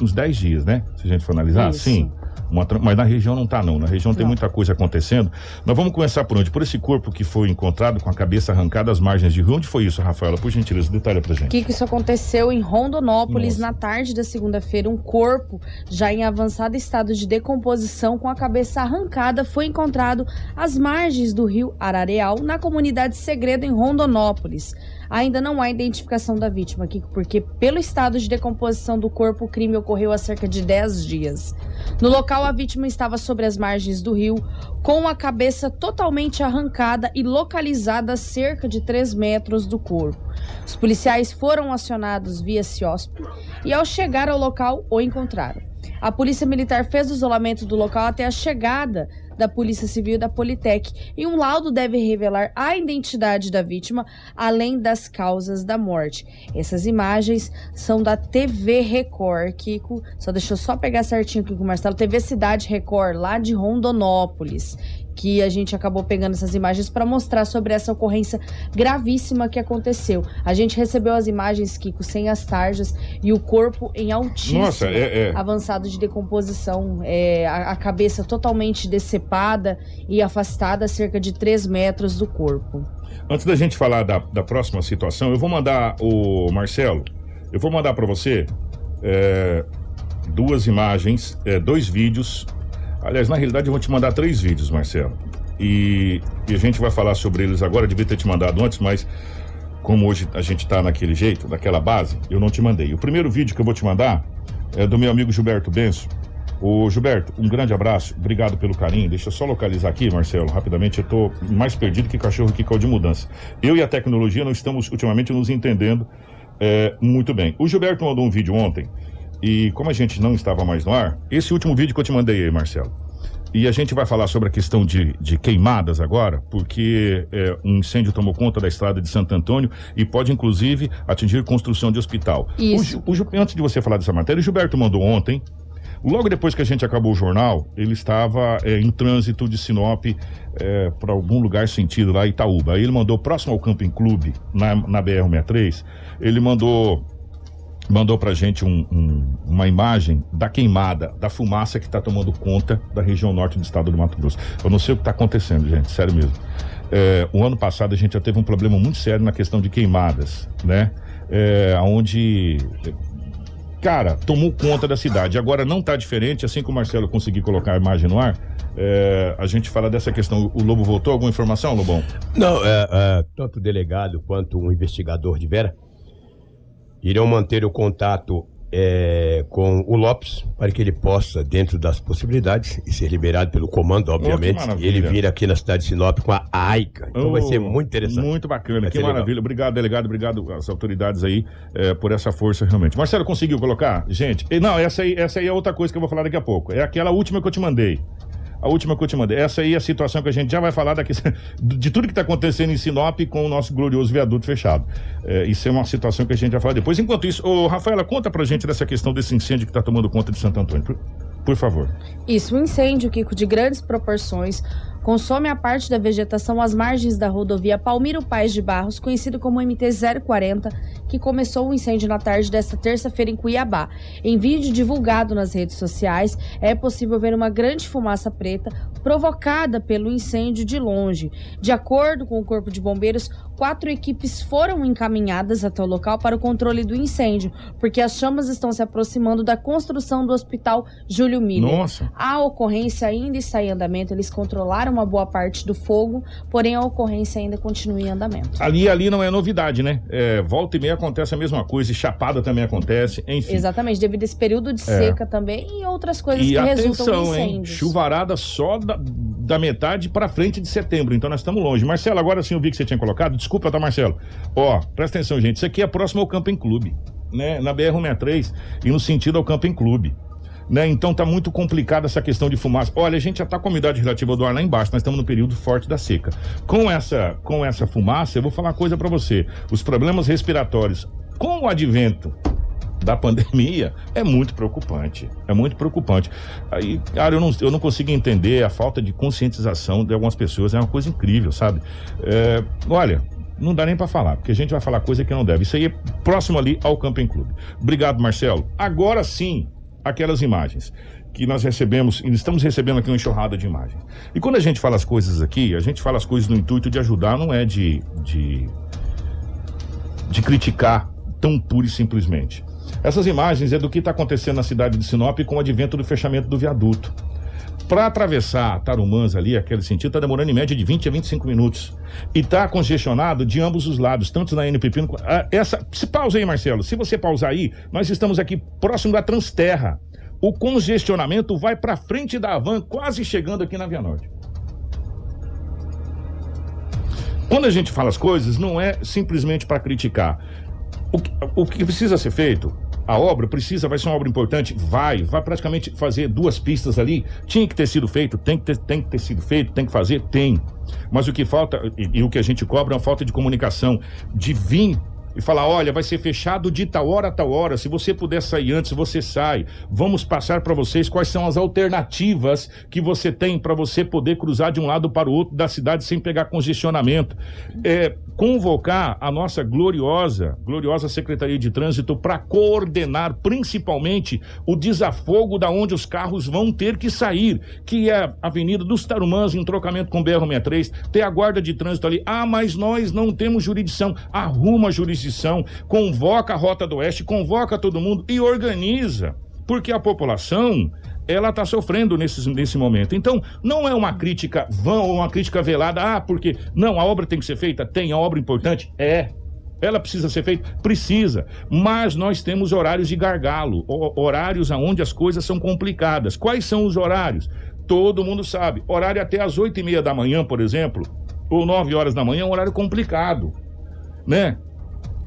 uns 10 dias, né? Se a gente for analisar. Isso. Sim. Uma mas na região não tá, não. Na região tem Não. muita coisa acontecendo. Nós vamos começar por onde? Por esse corpo que foi encontrado com a cabeça arrancada às margens de rio. Onde foi isso, Rafaela? Por gentileza, detalha pra gente. que que isso aconteceu em Rondonópolis Nossa. na tarde da segunda-feira. Um corpo já em avançado estado de decomposição com a cabeça arrancada foi encontrado às margens do rio Arareal, na comunidade Segredo em Rondonópolis. Ainda não há identificação da vítima aqui, porque pelo estado de decomposição do corpo, o crime ocorreu há cerca de 10 dias. No local, a vítima estava sobre as margens do rio, com a cabeça totalmente arrancada e localizada a cerca de 3 metros do corpo. Os policiais foram acionados via CIOSP e, ao chegar ao local, o encontraram. A Polícia Militar fez o isolamento do local até a chegada da Polícia Civil da Politec e um laudo deve revelar a identidade da vítima, além das causas da morte. Essas imagens são da TV Record, Kiko. Só deixa eu só pegar certinho aqui com o Marcelo. TV Cidade Record, lá de Rondonópolis. Que a gente acabou pegando essas imagens para mostrar sobre essa ocorrência gravíssima que aconteceu. A gente recebeu as imagens, Kiko, sem as tarjas e o corpo em altíssimo Nossa, é- é. avançado de decomposição, é, a, a cabeça totalmente decepada e afastada a cerca de 3 metros do corpo. Antes da gente falar da, da próxima situação, eu vou mandar o Marcelo, eu vou mandar para você é, duas imagens, é, dois vídeos. Aliás, na realidade, eu vou te mandar três vídeos, Marcelo. E, e a gente vai falar sobre eles agora. Devia ter te mandado antes, mas como hoje a gente tá naquele jeito, daquela base, eu não te mandei. O primeiro vídeo que eu vou te mandar é do meu amigo Gilberto Benço. Ô Gilberto, um grande abraço, obrigado pelo carinho. Deixa eu só localizar aqui, Marcelo, rapidamente. Eu tô mais perdido que cachorro que caiu de mudança. Eu e a tecnologia não estamos ultimamente nos entendendo é, muito bem. O Gilberto mandou um vídeo ontem e, como a gente não estava mais no ar, esse último vídeo que eu te mandei aí, Marcelo. E a gente vai falar sobre a questão de, de queimadas agora, porque é, um incêndio tomou conta da estrada de Santo Antônio e pode, inclusive, atingir construção de hospital. Isso. O o antes de você falar dessa matéria, o Gilberto mandou ontem. Logo depois que a gente acabou o jornal, ele estava é, em trânsito de Sinop para algum lugar sentido lá, Itaúba. Aí ele mandou próximo ao Camping Clube, na, na BR-63, ele mandou mandou pra gente um- um- uma imagem da queimada, da fumaça que está tomando conta da região norte do estado do Mato Grosso. Eu não sei o que está acontecendo, gente, sério mesmo. É, o ano passado a gente já teve um problema muito sério na questão de queimadas, né? É, onde, cara, tomou conta da cidade. Agora não está diferente, assim que o Marcelo conseguir colocar a imagem no ar, é, a gente fala dessa questão. O Lobo voltou? Alguma informação, Lobão? Não, é, é, tanto o delegado quanto o investigador de Vera irão manter o contato é, com o Lopes para que ele possa, dentro das possibilidades, e ser liberado pelo comando, obviamente, maravilha. ele vir aqui na cidade de Sinop com a AICA. Então vai Oh, ser muito interessante. Muito bacana, Vai que ser legal. maravilha. Obrigado, delegado, obrigado às autoridades aí eh, por essa força realmente. Marcelo, conseguiu colocar? Gente, não, essa aí, essa aí é outra coisa que eu vou falar daqui a pouco. É aquela última que eu te mandei. A última que eu te mandei. Essa aí é a situação que a gente já vai falar daqui, de tudo que está acontecendo em Sinop com o nosso glorioso viaduto fechado. Eh, isso é uma situação que a gente vai falar depois. Enquanto isso, ô, Rafaela, conta pra gente dessa questão desse incêndio que está tomando conta de Santo Antônio. Por, por favor. Isso, um incêndio, Kiko, de grandes proporções, consome a parte da vegetação às margens da rodovia Palmiro Paz de Barros, conhecido como MT-040, que começou o incêndio na tarde desta terça-feira em Cuiabá. Em vídeo divulgado nas redes sociais, é possível ver uma grande fumaça preta provocada pelo incêndio de longe. De acordo com o Corpo de Bombeiros, quatro equipes foram encaminhadas até o local para o controle do incêndio, porque as chamas estão se aproximando da construção do Hospital Júlio Miller. Nossa. A ocorrência ainda está em andamento, eles controlaram uma boa parte do fogo, porém a ocorrência ainda continua em andamento. Ali ali não é novidade, né? É, volta e meia acontece a mesma coisa, e chapada também acontece, enfim. Exatamente, devido a esse período de seca também e outras coisas É. E que resultam em atenção, hein? incêndios. Chuvarada só da, da metade pra frente de setembro, então nós estamos longe. Marcelo, agora sim eu vi que você tinha colocado. Desculpa, tá, Marcelo? Ó, presta atenção, gente. Isso aqui é próximo ao Camping Clube, né? Na BR-163 e no sentido ao Camping Clube. Né? Então tá muito complicada essa questão de fumaça. Olha, a gente já tá com a umidade relativa do ar lá embaixo, nós estamos no período forte da seca. Com essa, com essa fumaça, eu vou falar uma coisa pra você. Os problemas respiratórios com o advento da pandemia é muito preocupante. É muito preocupante. Aí, cara, eu não, eu não consigo entender a falta de conscientização de algumas pessoas. É uma coisa incrível, sabe? É, olha. Não dá nem pra falar, porque a gente vai falar coisa que não deve. Isso aí é próximo ali ao Camping Clube. Obrigado, Marcelo. Agora sim, aquelas imagens que nós recebemos, e estamos recebendo aqui uma enxurrada de imagens. E quando a gente fala as coisas aqui, a gente fala as coisas no intuito de ajudar, não é de, de, de criticar tão pura e simplesmente. Essas imagens é do que está acontecendo na cidade de Sinop com o advento do fechamento do viaduto. Para atravessar Tarumãs ali, aquele sentido, está demorando em média de 20 a 25 minutos. E está congestionado de ambos os lados, tanto na NPP. Ah, Essa, se pausa aí, Marcelo. Se você pausar aí, nós estamos aqui próximo da Transterra. O congestionamento vai para frente da Avan, quase chegando aqui na Via Norte. Quando a gente fala as coisas, não é simplesmente para criticar. O que, o que precisa ser feito, a obra precisa, vai ser uma obra importante, vai, vai praticamente fazer duas pistas ali. Tinha que ter sido feito, tem que ter, tem que ter sido feito, tem que fazer, tem. Mas o que falta, e, e o que a gente cobra é uma falta de comunicação, de vir e falar: olha, vai ser fechado de tal hora a tal hora. Se você puder sair antes, você sai. Vamos passar para vocês quais são as alternativas que você tem para você poder cruzar de um lado para o outro da cidade sem pegar congestionamento. É, convocar a nossa gloriosa, gloriosa Secretaria de Trânsito para coordenar principalmente o desafogo da onde os carros vão ter que sair, que é a Avenida dos Tarumãs em trocamento com BR-63, ter a guarda de trânsito ali. Ah, mas nós não temos jurisdição. Arruma a jurisdição, convoca a Rota do Oeste, convoca todo mundo e organiza. Porque a população, ela está sofrendo nesse, nesse momento. Então, não é uma crítica vã ou uma crítica velada. Ah, porque não, a obra tem que ser feita? Tem, a obra importante? É. Ela precisa ser feita? Precisa. Mas nós temos horários de gargalo, horários onde as coisas são complicadas. Quais são os horários? Todo mundo sabe. Horário até às oito e meia da manhã, por exemplo, ou nove horas da manhã, é um horário complicado, né?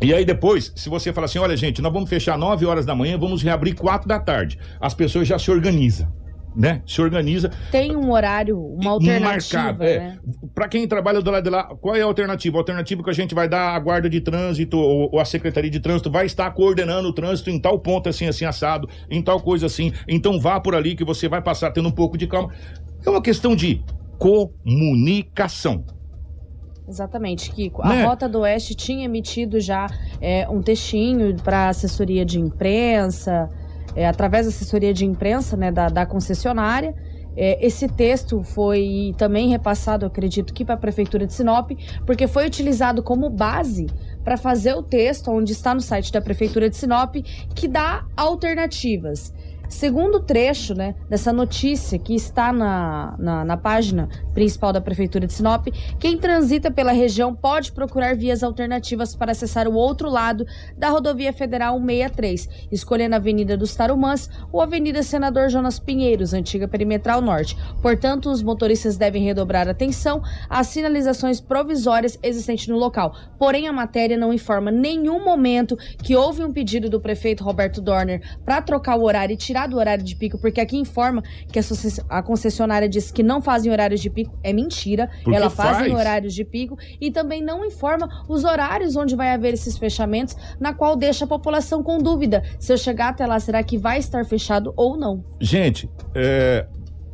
E aí depois, se você fala assim, olha gente, nós vamos fechar 9 horas da manhã, vamos reabrir 4 da tarde. As pessoas já se organizam. Né? Se organiza. Tem um horário, uma alternativa. Marcado, é. Né? Para quem trabalha do lado de lá, qual é a alternativa? A alternativa que a gente vai dar a guarda de trânsito ou, ou a secretaria de trânsito vai estar coordenando o trânsito em tal ponto assim, assim, assado, em tal coisa assim. Então vá por ali que você vai passar tendo um pouco de calma. É uma questão de comunicação. Exatamente, Kiko. A né? Rota do Oeste tinha emitido já é, um textinho para assessoria de imprensa, é, através da assessoria de imprensa né, da, da concessionária. É, esse texto foi também repassado, acredito que para a Prefeitura de Sinop, porque foi utilizado como base para fazer o texto, onde está no site da Prefeitura de Sinop, que dá alternativas. Segundo trecho né, dessa notícia que está na, na, na, página principal da Prefeitura de Sinop, quem transita pela região pode procurar vias alternativas para acessar o outro lado da rodovia federal 163, escolhendo a Avenida dos Tarumãs ou Avenida Senador Jonas Pinheiros, antiga perimetral norte. Portanto, os motoristas devem redobrar atenção às sinalizações provisórias existentes no local. Porém, a matéria não informa nenhum momento que houve um pedido do prefeito Roberto Dorner para trocar o horário e tirar tirar do horário de pico, porque aqui informa que a, concessionária disse que não fazem horários de pico. É mentira. Porque Ela faz, faz horários de pico e também não informa os horários onde vai haver esses fechamentos, na qual deixa a população com dúvida. Se eu chegar até lá, será que vai estar fechado ou não? Gente, é,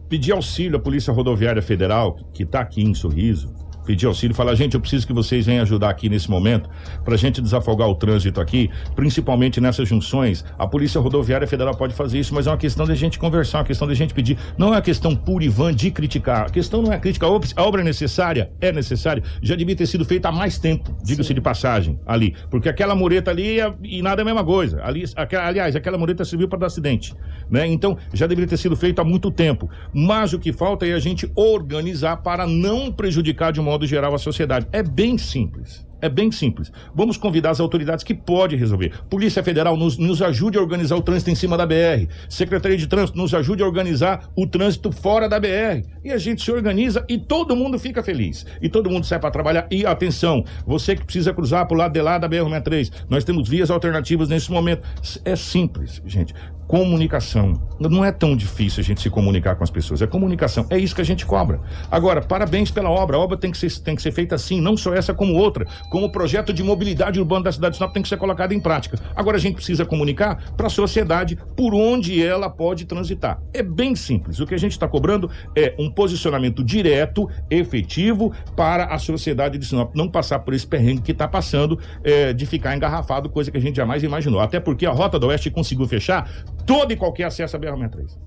pedir auxílio à Polícia Rodoviária Federal, que está aqui em Sorriso, pedir auxílio falar, gente, eu preciso que vocês venham ajudar aqui nesse momento para a gente desafogar o trânsito aqui, principalmente nessas junções. A Polícia Rodoviária Federal pode fazer isso, mas é uma questão de gente conversar, uma questão de gente pedir. Não é uma questão pura e vã de criticar. A questão não é crítica. A obra é necessária? É necessária. Já devia ter sido feita há mais tempo, diga-se de passagem, ali. Porque aquela mureta ali é, e nada é a mesma coisa. Ali, aquela, aliás, aquela mureta serviu para dar acidente. Né? Então, já deveria ter sido feito há muito tempo. Mas o que falta é a gente organizar para não prejudicar de uma modo geral a sociedade. É bem simples. É bem simples. Vamos convidar as autoridades que podem resolver. Polícia Federal nos, nos ajude a organizar o trânsito em cima da BR. Secretaria de Trânsito nos ajude a organizar o trânsito fora da BR. E a gente se organiza e todo mundo fica feliz. E todo mundo sai para trabalhar. E atenção, você que precisa cruzar para o lado de lá da BR-63, nós temos vias alternativas nesse momento. É simples, gente comunicação. Não é tão difícil a gente se comunicar com as pessoas, é comunicação. É isso que a gente cobra. Agora, parabéns pela obra. A obra tem que ser, tem que ser feita assim, não só essa como outra. Como o projeto de mobilidade urbana da cidade de Sinop tem que ser colocado em prática. Agora a gente precisa comunicar para a sociedade por onde ela pode transitar. É bem simples. O que a gente está cobrando é um posicionamento direto, efetivo, para a sociedade de Sinop não passar por esse perrengue que está passando é, de ficar engarrafado, coisa que a gente jamais imaginou. Até porque a Rota do Oeste conseguiu fechar todo e qualquer acesso à BR-63.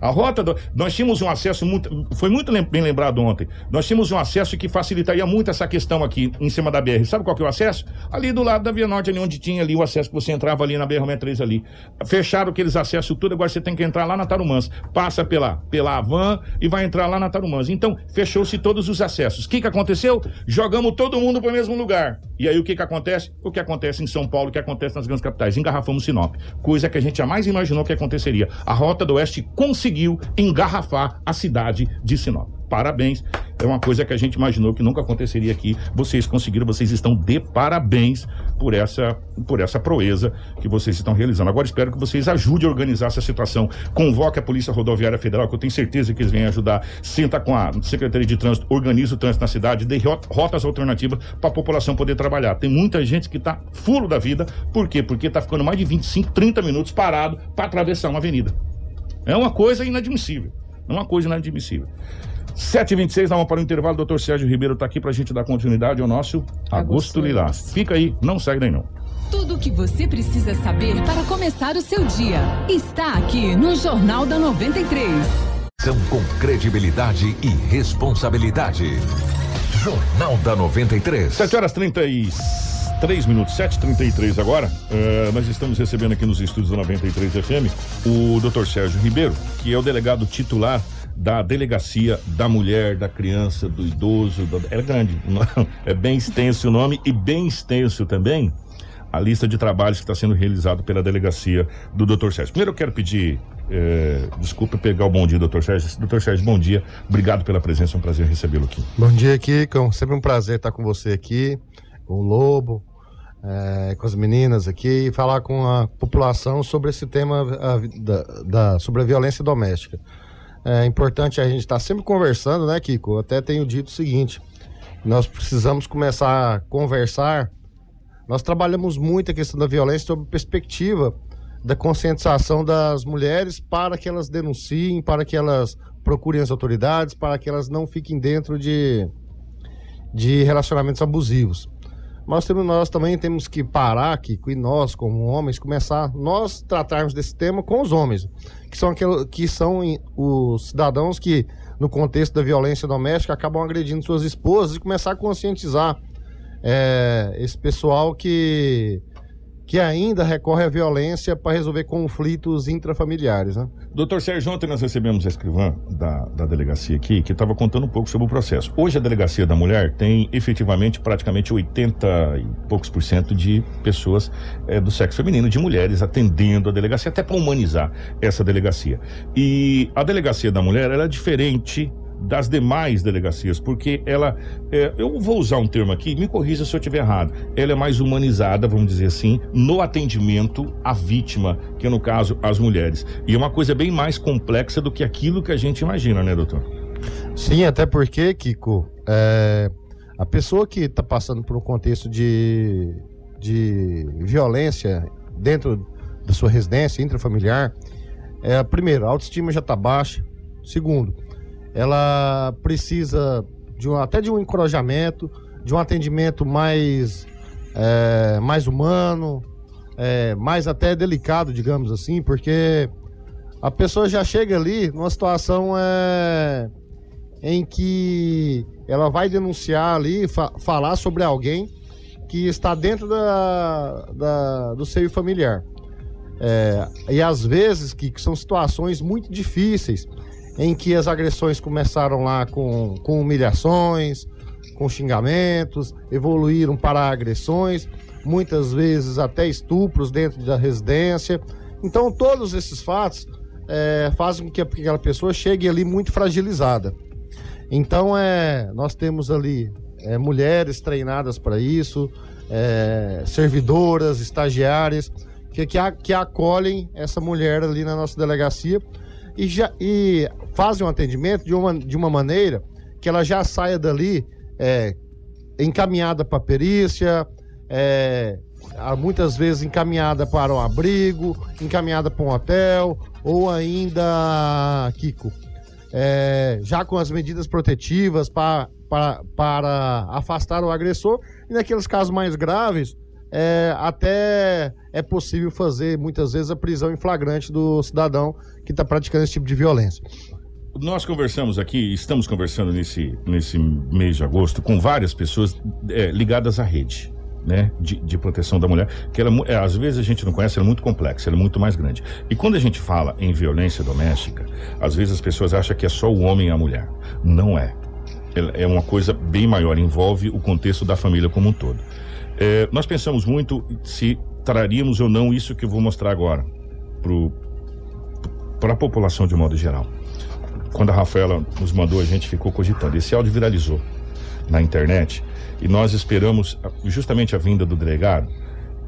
A rota, do, nós tínhamos um acesso muito, foi muito bem lembrado ontem, nós tínhamos um acesso que facilitaria muito essa questão aqui em cima da BR. Sabe qual que é o acesso? Ali do lado da Via Norte, ali onde tinha ali o acesso que você entrava ali na BR-63 ali. Fecharam aqueles acessos tudo, agora você tem que entrar lá na Tarumãs. Passa pela, pela Avan e vai entrar lá na Tarumãs. Então, fechou-se todos os acessos. O que que aconteceu? Jogamos todo mundo para o mesmo lugar. E aí o que que acontece? O que acontece em São Paulo, o que acontece nas grandes capitais? Engarrafamos Sinop. Coisa que a gente jamais imaginou que aconteceria. A Rota do Oeste conseguiu conseguiu engarrafar a cidade de Sinop. Parabéns. É uma coisa que a gente imaginou que nunca aconteceria aqui. Vocês conseguiram, vocês estão de parabéns por essa, por essa proeza que vocês estão realizando. Agora espero que vocês ajudem a organizar essa situação. Convoque a Polícia Rodoviária Federal, que eu tenho certeza que eles vêm ajudar. Senta com a Secretaria de Trânsito, organiza o trânsito na cidade, dê rotas alternativas para a população poder trabalhar. Tem muita gente que está fulo da vida. Por quê? Porque está ficando mais de 25, 30 minutos parado para atravessar uma avenida. É uma coisa inadmissível. É uma coisa inadmissível. 7h26, dá uma para o intervalo. Doutor Sérgio Ribeiro está aqui para a gente dar continuidade ao nosso Agosto Lilás. Fica aí, não sai daí não. Tudo o que você precisa saber para começar o seu dia está aqui no Jornal da 93. São com credibilidade e responsabilidade. Jornal da 93. 7 horas 33 minutos, 7h33 agora. Uh, nós estamos recebendo aqui nos estúdios da 93 FM o Dr. Sérgio Ribeiro, que é o delegado titular da Delegacia da Mulher, da Criança, do Idoso. Do... É grande, é bem extenso o nome e bem extenso também a lista de trabalhos que está sendo realizado pela delegacia do Dr. Sérgio. Primeiro eu quero pedir é, desculpa pegar o bom dia, doutor Sérgio. Doutor Sérgio, bom dia. Obrigado pela presença, é um prazer recebê-lo aqui. Bom dia, Kiko. Sempre um prazer estar com você aqui, com o Lobo, é, com as meninas aqui e falar com a população sobre esse tema a, da, da, sobre a violência doméstica. É importante a gente estar sempre conversando, né, Kiko? Eu até tenho dito o seguinte: nós precisamos começar a conversar. Nós trabalhamos muito a questão da violência sob perspectiva da conscientização das mulheres para que elas denunciem, para que elas procurem as autoridades, para que elas não fiquem dentro de, de relacionamentos abusivos. Nós, temos, nós também temos que parar aqui, e nós, como homens, começar nós tratarmos desse tema com os homens, que são, aqueles, que são os cidadãos que, no contexto da violência doméstica, acabam agredindo suas esposas e começar a conscientizar é, esse pessoal que que ainda recorre à violência para resolver conflitos intrafamiliares. Né? Doutor Sérgio, ontem nós recebemos a escrivã da, da delegacia aqui, que estava contando um pouco sobre o processo. Hoje a delegacia da mulher tem efetivamente praticamente 80 e poucos por cento de pessoas é, do sexo feminino, de mulheres, atendendo a delegacia, até para humanizar essa delegacia. E a delegacia da mulher ela é diferente das demais delegacias, porque ela, é, eu vou usar um termo aqui, me corrija se eu estiver errado, ela é mais humanizada, vamos dizer assim, no atendimento à vítima, que é no caso as mulheres. E é uma coisa bem mais complexa do que aquilo que a gente imagina, né, doutor? Sim, até porque, Kiko, é, a pessoa que está passando por um contexto de, de violência dentro da sua residência intrafamiliar, é, primeiro, a autoestima já está baixa. Segundo, ela precisa de um, até de um encorajamento, de um atendimento mais, é, mais humano, é, mais até delicado, digamos assim, porque a pessoa já chega ali numa situação é, em que ela vai denunciar ali, fa falar sobre alguém que está dentro da, da do seio familiar. É, e às vezes que, que são situações muito difíceis em que as agressões começaram lá com, com humilhações, com xingamentos, evoluíram para agressões, muitas vezes até estupros dentro da residência. Então, todos esses fatos é, fazem com que aquela pessoa chegue ali muito fragilizada. Então, é, nós temos ali é, mulheres treinadas para isso, é, servidoras, estagiárias, que, que, que acolhem essa mulher ali na nossa delegacia e, já, e fazem um atendimento de uma, de uma maneira que ela já saia dali é, encaminhada para perícia, é, muitas vezes encaminhada para um abrigo, encaminhada para um hotel, ou ainda, Kiko, é, já com as medidas protetivas para, para, para afastar o agressor, e naqueles casos mais graves, é, até é possível fazer muitas vezes a prisão em flagrante do cidadão que está praticando esse tipo de violência. Nós conversamos aqui, estamos conversando nesse, nesse mês de agosto com várias pessoas é, ligadas à rede. Né, de, de, proteção da mulher, que ela, é, às vezes a gente não conhece, ela é muito complexa, ela é muito mais grande. E quando a gente fala em violência doméstica, às vezes as pessoas acham que é só o homem e a mulher. Não é. É uma coisa bem maior, envolve o contexto da família como um todo. É, nós pensamos muito se traríamos ou não isso que eu vou mostrar agora para a população de modo geral. quando a Rafaela nos mandou, a gente ficou cogitando. Esse áudio viralizou na internet e nós esperamos justamente a vinda do delegado,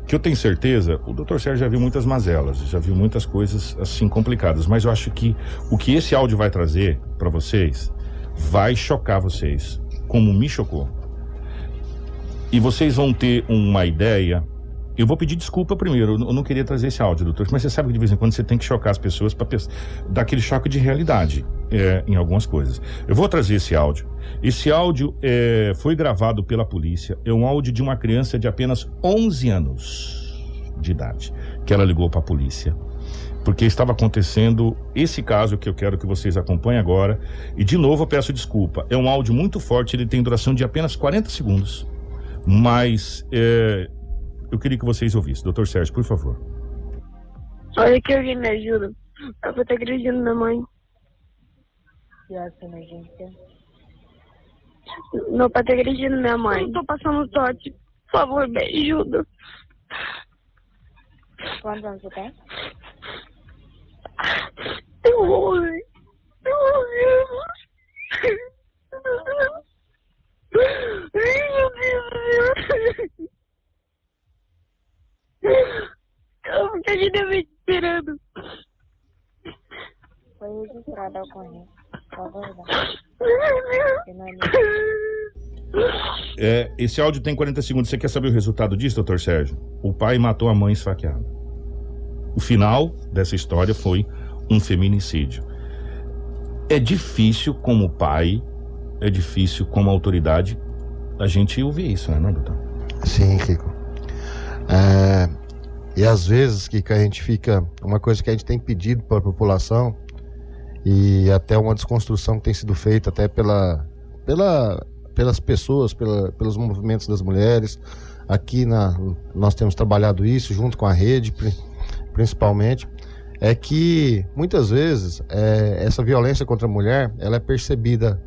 que eu tenho certeza, o doutor Sérgio já viu muitas mazelas, já viu muitas coisas assim complicadas, mas eu acho que o que esse áudio vai trazer para vocês vai chocar vocês, como me chocou. E vocês vão ter uma ideia eu vou pedir desculpa primeiro. Eu não queria trazer esse áudio, doutor, mas você sabe que de vez em quando você tem que chocar as pessoas para dar aquele choque de realidade é, em algumas coisas. Eu vou trazer esse áudio. Esse áudio é, foi gravado pela polícia. É um áudio de uma criança de apenas 11 anos de idade que ela ligou para a polícia. Porque estava acontecendo esse caso que eu quero que vocês acompanhem agora. E de novo eu peço desculpa. É um áudio muito forte, ele tem duração de apenas 40 segundos. Mas é, eu queria que vocês ouvissem. Doutor Sérgio, por favor. Olha que alguém me ajuda. Eu vou estar agredindo minha mãe. Que essa emergência? Meu pai tá agredindo minha mãe. Eu tô passando tote. Por favor, me ajuda. Quantos anos você tem? Eu morri. Eu morri. Ai, meu Deus. Muita gente deve esperando. Foi registrada a ocorrência. É, esse áudio tem 40 segundos. Você quer saber o resultado disso, doutor Sérgio? O pai matou a mãe esfaqueada. O final dessa história foi um feminicídio. É difícil, como pai, é difícil, como autoridade, a gente ouvir isso, né, não, doutor? Sim, Kiko. É, e às vezes que a gente fica. Uma coisa que a gente tem pedido para a população, e até uma desconstrução que tem sido feita até pela, pela, pelas pessoas, pela, pelos movimentos das mulheres. Aqui na, nós temos trabalhado isso junto com a rede, principalmente, é que muitas vezes é, essa violência contra a mulher ela é percebida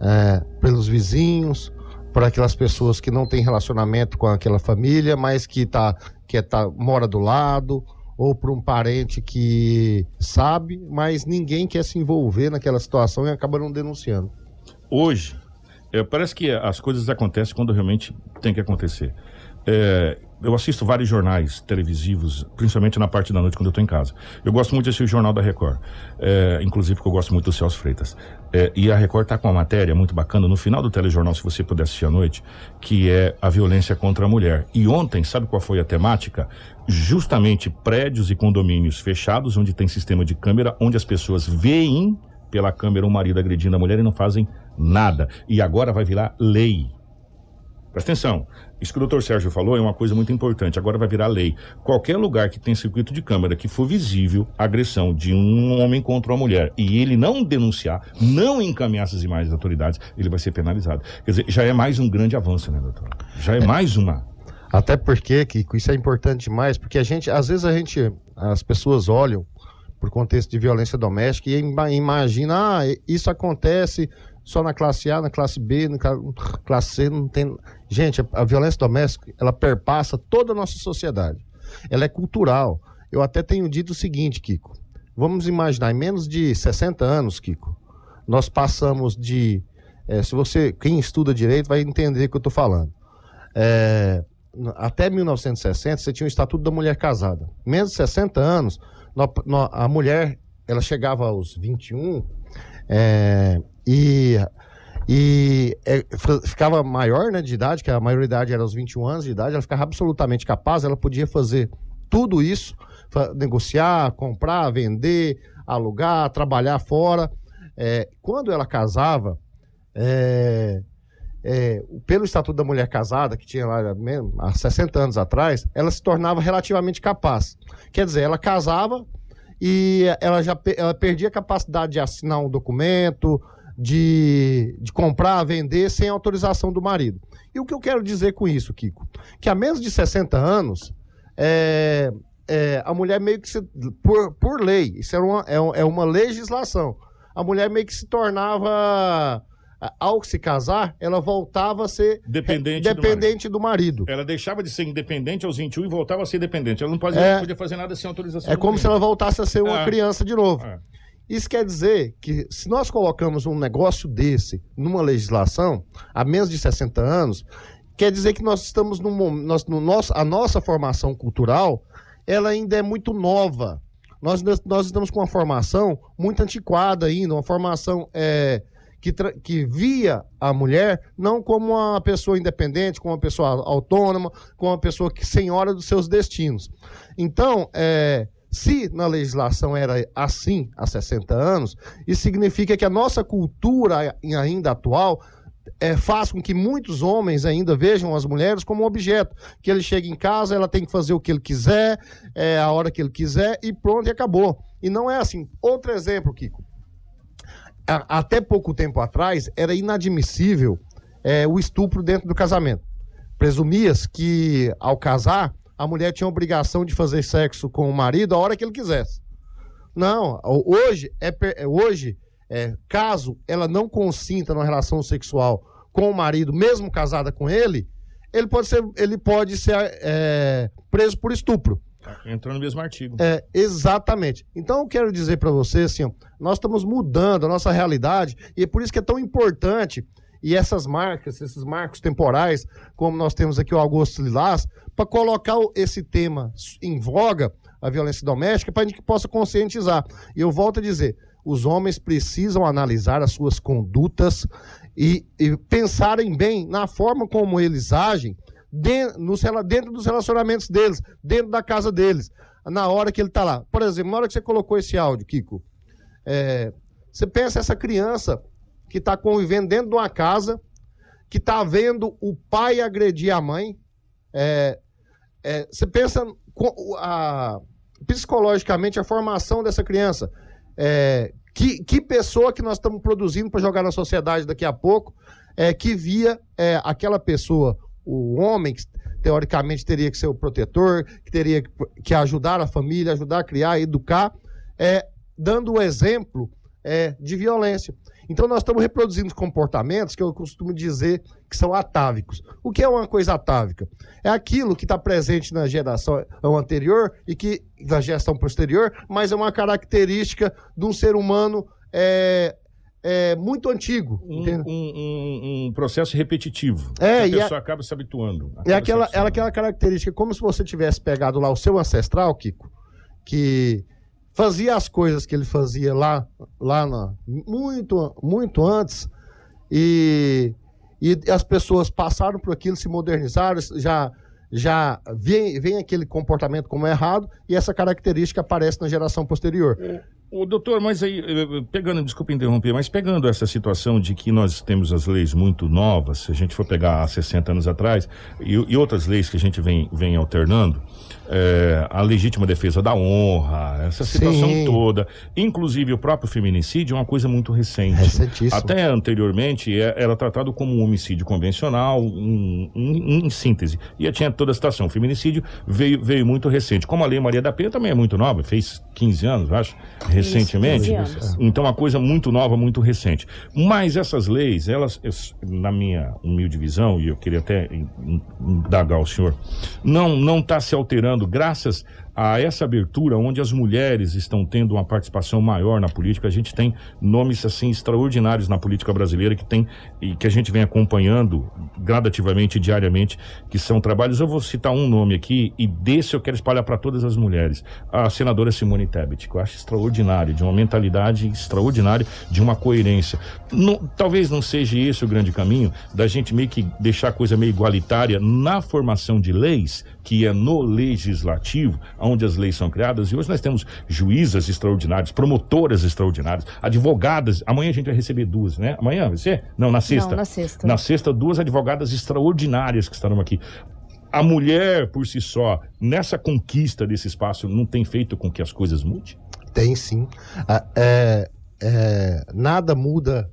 é, pelos vizinhos, por aquelas pessoas que não têm relacionamento com aquela família, mas que, tá, que é, tá, mora do lado, ou por um parente que sabe, mas ninguém quer se envolver naquela situação e acaba não denunciando. Hoje, é, parece que as coisas acontecem quando realmente tem que acontecer. É, eu assisto vários jornais televisivos, principalmente na parte da noite quando eu estou em casa. Eu gosto muito de assistir o Jornal da Record, é, inclusive porque eu gosto muito do Celso Freitas. É, e a Record está com uma matéria muito bacana no final do telejornal, se você puder assistir à noite, que é a violência contra a mulher. E ontem, sabe qual foi a temática? Justamente prédios e condomínios fechados, onde tem sistema de câmera, onde as pessoas veem pela câmera o marido agredindo a mulher e não fazem nada. E agora vai virar lei. Presta atenção. Isso que o doutor Sérgio falou é uma coisa muito importante. Agora vai virar lei. Qualquer lugar que tem circuito de câmera que for visível agressão de um homem contra uma mulher e ele não denunciar, não encaminhar essas imagens às autoridades, ele vai ser penalizado. Quer dizer, já é mais um grande avanço, né, doutor? Já é, é. mais uma. Até porque, Kiko, isso é importante demais, porque a gente, às vezes a gente, as pessoas olham por contexto de violência doméstica e imagina, ah, isso acontece só na classe A, na classe B, na classe C, não tem. Gente, a, violência doméstica, ela perpassa toda a nossa sociedade. Ela é cultural. Eu até tenho dito o seguinte, Kiko. Vamos imaginar, em menos de 60 anos, Kiko, nós passamos de. É, se você, quem estuda direito, vai entender o que eu estou falando. É, até 1960, você tinha o Estatuto da Mulher Casada. Menos de 60 anos, no, no, a mulher ela chegava aos 21 é, e, e é, ficava maior né, de idade, que a maioridade era aos 21 anos de idade, ela ficava absolutamente capaz, ela podia fazer tudo isso, negociar, comprar, vender, alugar, trabalhar fora. É, quando ela casava, é, é, pelo Estatuto da Mulher Casada, que tinha lá mesmo, há 60 anos atrás, ela se tornava relativamente capaz. Quer dizer, ela casava e ela já ela perdia a capacidade de assinar um documento, de, de comprar, vender sem autorização do marido. E o que eu quero dizer com isso, Kiko? Que há menos de 60 anos, é, é, a mulher meio que se. Por, por lei, isso é uma, é, é uma legislação. A mulher meio que se tornava ao se casar, ela voltava a ser dependente, dependente do, marido. do, marido. Ela deixava de ser independente aos 21 e voltava a ser dependente. Ela não podia, é, podia fazer nada sem autorização. É como marido. se ela voltasse a ser uma é. criança de novo. É. Isso quer dizer que se nós colocamos um negócio desse numa legislação há menos de 60 anos, quer dizer que nós estamos num nós, no nosso, a nossa formação cultural, ela ainda é muito nova. Nós, nós estamos com uma formação muito antiquada ainda, uma formação é, que, que via a mulher não como uma pessoa independente, como uma pessoa autônoma, como uma pessoa que senhora dos seus destinos. Então, é, se na legislação era assim há 60 anos, isso significa que a nossa cultura ai- ainda atual é, faz com que muitos homens ainda vejam as mulheres como um objeto. Que ele chega em casa, ela tem que fazer o que ele quiser, é, a hora que ele quiser, e pronto, e acabou. E não é assim. Outro exemplo, Kiko. Até pouco tempo atrás, era inadmissível é, o estupro dentro do casamento. Presumia-se que, ao casar, a mulher tinha a obrigação de fazer sexo com o marido a hora que ele quisesse. Não, ho- hoje, é, é, hoje é, caso ela não consinta numa relação sexual com o marido, mesmo casada com ele, ele pode ser, ele pode ser é, preso por estupro. Entrou no mesmo artigo. É, exatamente. Então eu quero dizer para você assim, ó, nós estamos mudando a nossa realidade e é por isso que é tão importante e essas marcas, esses marcos temporais, como nós temos aqui o Augusto Lilás, para colocar esse tema em voga, a violência doméstica, para a gente que possa conscientizar. E eu volto a dizer, os homens precisam analisar as suas condutas e, e pensarem bem na forma como eles agem dentro dos relacionamentos deles, dentro da casa deles, na hora que ele está lá. Por exemplo, na hora que você colocou esse áudio, Kiko, é, você pensa essa criança que está convivendo dentro de uma casa, que está vendo o pai agredir a mãe. é, é, você pensa a- psicologicamente a formação dessa criança. É, que, que pessoa que nós estamos produzindo para jogar na sociedade daqui a pouco, é, que via é, aquela pessoa, o homem, que teoricamente teria que ser o protetor, que teria que, que ajudar a família, ajudar a criar, educar, é, dando o exemplo é, de violência. Então nós estamos reproduzindo comportamentos que eu costumo dizer que são atávicos. O que é uma coisa atávica? É aquilo que está presente na geração anterior e que na geração posterior, mas é uma característica de um ser humano é, é, muito antigo. Um, um- um- um processo repetitivo. É, que e a a- pessoa acaba se habituando. É acaba aquela, se ela, aquela característica, como se você tivesse pegado lá o seu ancestral, Kiko, que fazia as coisas que ele fazia lá, lá na, muito, muito antes, e, e as pessoas passaram por aquilo, se modernizaram, já, já vem, vem aquele comportamento como errado, e essa característica aparece na geração posterior. O doutor, mas aí, eh, pegando, desculpa interromper, mas pegando essa situação de que nós temos as leis muito novas, se a gente for pegar há 60 anos atrás, e, e outras leis que a gente vem, vem alternando, eh, a legítima defesa da honra, essa situação Sim. toda, inclusive o próprio feminicídio é uma coisa muito recente. Recentíssimo. Até anteriormente é- era tratado como um homicídio convencional, um- um- em síntese. E tinha toda a situação. O feminicídio veio, veio muito recente. Como a Lei Maria da Penha também é muito nova, fez 15 anos, acho, recentemente. 15 anos. Então, uma coisa muito nova, muito recente. Mas essas leis, elas, na minha humilde visão, e eu queria até in- in- indagar o senhor, não não está se alterando graças a essa abertura onde as mulheres estão tendo uma participação maior na política. A gente tem nomes assim extraordinários na política brasileira que tem e que a gente vem acompanhando gradativamente, diariamente, que são trabalhos. Eu vou citar um nome aqui e desse eu quero espalhar para todas as mulheres. A senadora Simone Tebet, que eu acho extraordinária, de uma mentalidade extraordinária, de uma coerência. Não- talvez não seja esse o grande caminho da gente meio que deixar a coisa meio igualitária na formação de leis, que é no legislativo, onde as leis são criadas. E hoje nós temos juízas extraordinárias, promotoras extraordinárias, advogadas. Amanhã a gente vai receber duas, né? Amanhã vai ser? Não, na sexta. Não, na sexta. Na sexta, duas advogadas extraordinárias que estarão aqui. A mulher, por si só, nessa conquista desse espaço, não tem feito com que as coisas mudem? Tem sim. Ah, é- é, nada muda.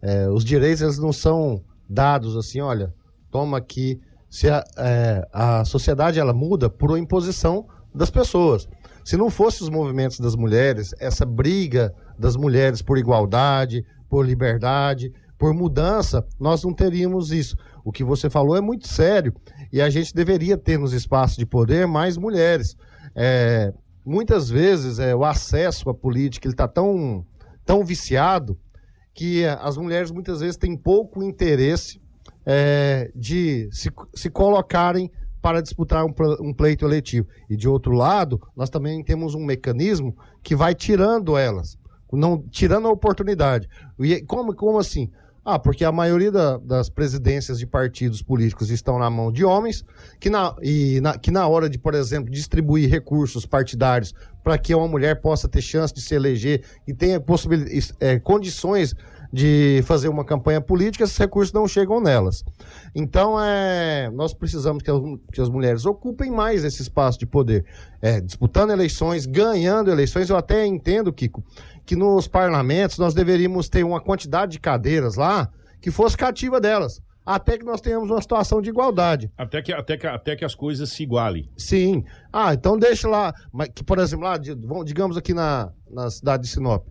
É, os direitos eles não são dados assim, olha, toma aqui. Se a, é, a sociedade ela muda por uma imposição das pessoas. Se não fosse os movimentos das mulheres, essa briga das mulheres por igualdade, por liberdade, por mudança, nós não teríamos isso. O que você falou é muito sério e a gente deveria ter nos espaços de poder mais mulheres. É, muitas vezes é, o acesso à política está tão, tão viciado que as mulheres muitas vezes têm pouco interesse é, de se, se colocarem para disputar um, um pleito eletivo. E de outro lado, nós também temos um mecanismo que vai tirando elas, não tirando a oportunidade. E como, como assim? Ah, porque a maioria da- das presidências de partidos políticos estão na mão de homens, que na, e na, que na hora de, por exemplo, distribuir recursos partidários para que uma mulher possa ter chance de se eleger e tenha é, condições de fazer uma campanha política, esses recursos não chegam nelas. Então, é, nós precisamos que as, que as mulheres ocupem mais esse espaço de poder, é, disputando eleições, ganhando eleições. Eu até entendo, Kiko, que nos parlamentos nós deveríamos ter uma quantidade de cadeiras lá que fosse cativa delas, até que nós tenhamos uma situação de igualdade. Até que, até, que, até que as coisas se igualem. Sim. Ah, então deixa lá, que, por exemplo, lá, digamos aqui na, na cidade de Sinop,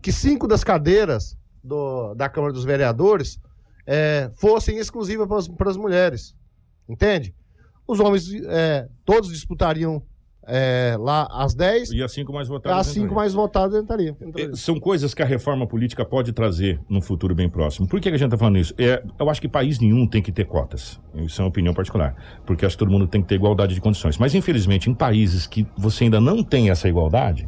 que cinco das cadeiras do- da Câmara dos Vereadores é, fossem exclusivas para as mulheres. Entende? Os homens é, todos disputariam é, lá as 10, E as cinco mais votadas. as cinco entrariam. mais votadas entrariam. entrariam. É, São coisas que a reforma política pode trazer num futuro bem próximo. Por que, que a gente está falando isso? É, eu acho que país nenhum tem que ter cotas. Isso é uma opinião particular. Porque acho que todo mundo tem que ter igualdade de condições. Mas, infelizmente, em países que você ainda não tem essa igualdade,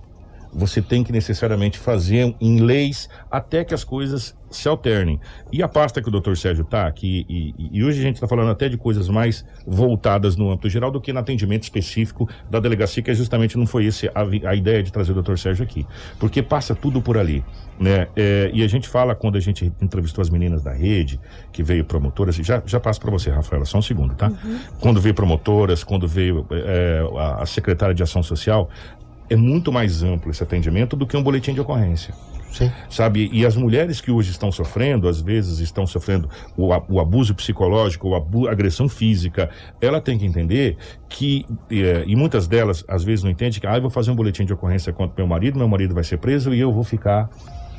você tem que necessariamente fazer em leis até que as coisas se alternem. E a pasta que o doutor Sérgio está aqui, e, e- hoje a gente está falando até de coisas mais voltadas no âmbito geral do que no atendimento específico da delegacia, que é justamente não foi esse a, a ideia de trazer o doutor Sérgio aqui. Porque passa tudo por ali. Né? É, e a gente fala, quando a gente entrevistou as meninas da rede, que veio promotoras, já, já passo para você, Rafaela, só um segundo, tá? Quando veio promotoras, quando veio é, a, a secretária de Ação Social, é muito mais amplo esse atendimento do que um boletim de ocorrência. Sim. Sabe? E as mulheres que hoje estão sofrendo, às vezes estão sofrendo o, o abuso psicológico, o abu- a agressão física, ela tem que entender que, eh, e muitas delas às vezes não entendem que, ah, eu vou fazer um boletim de ocorrência contra meu marido, meu marido vai ser preso e eu vou ficar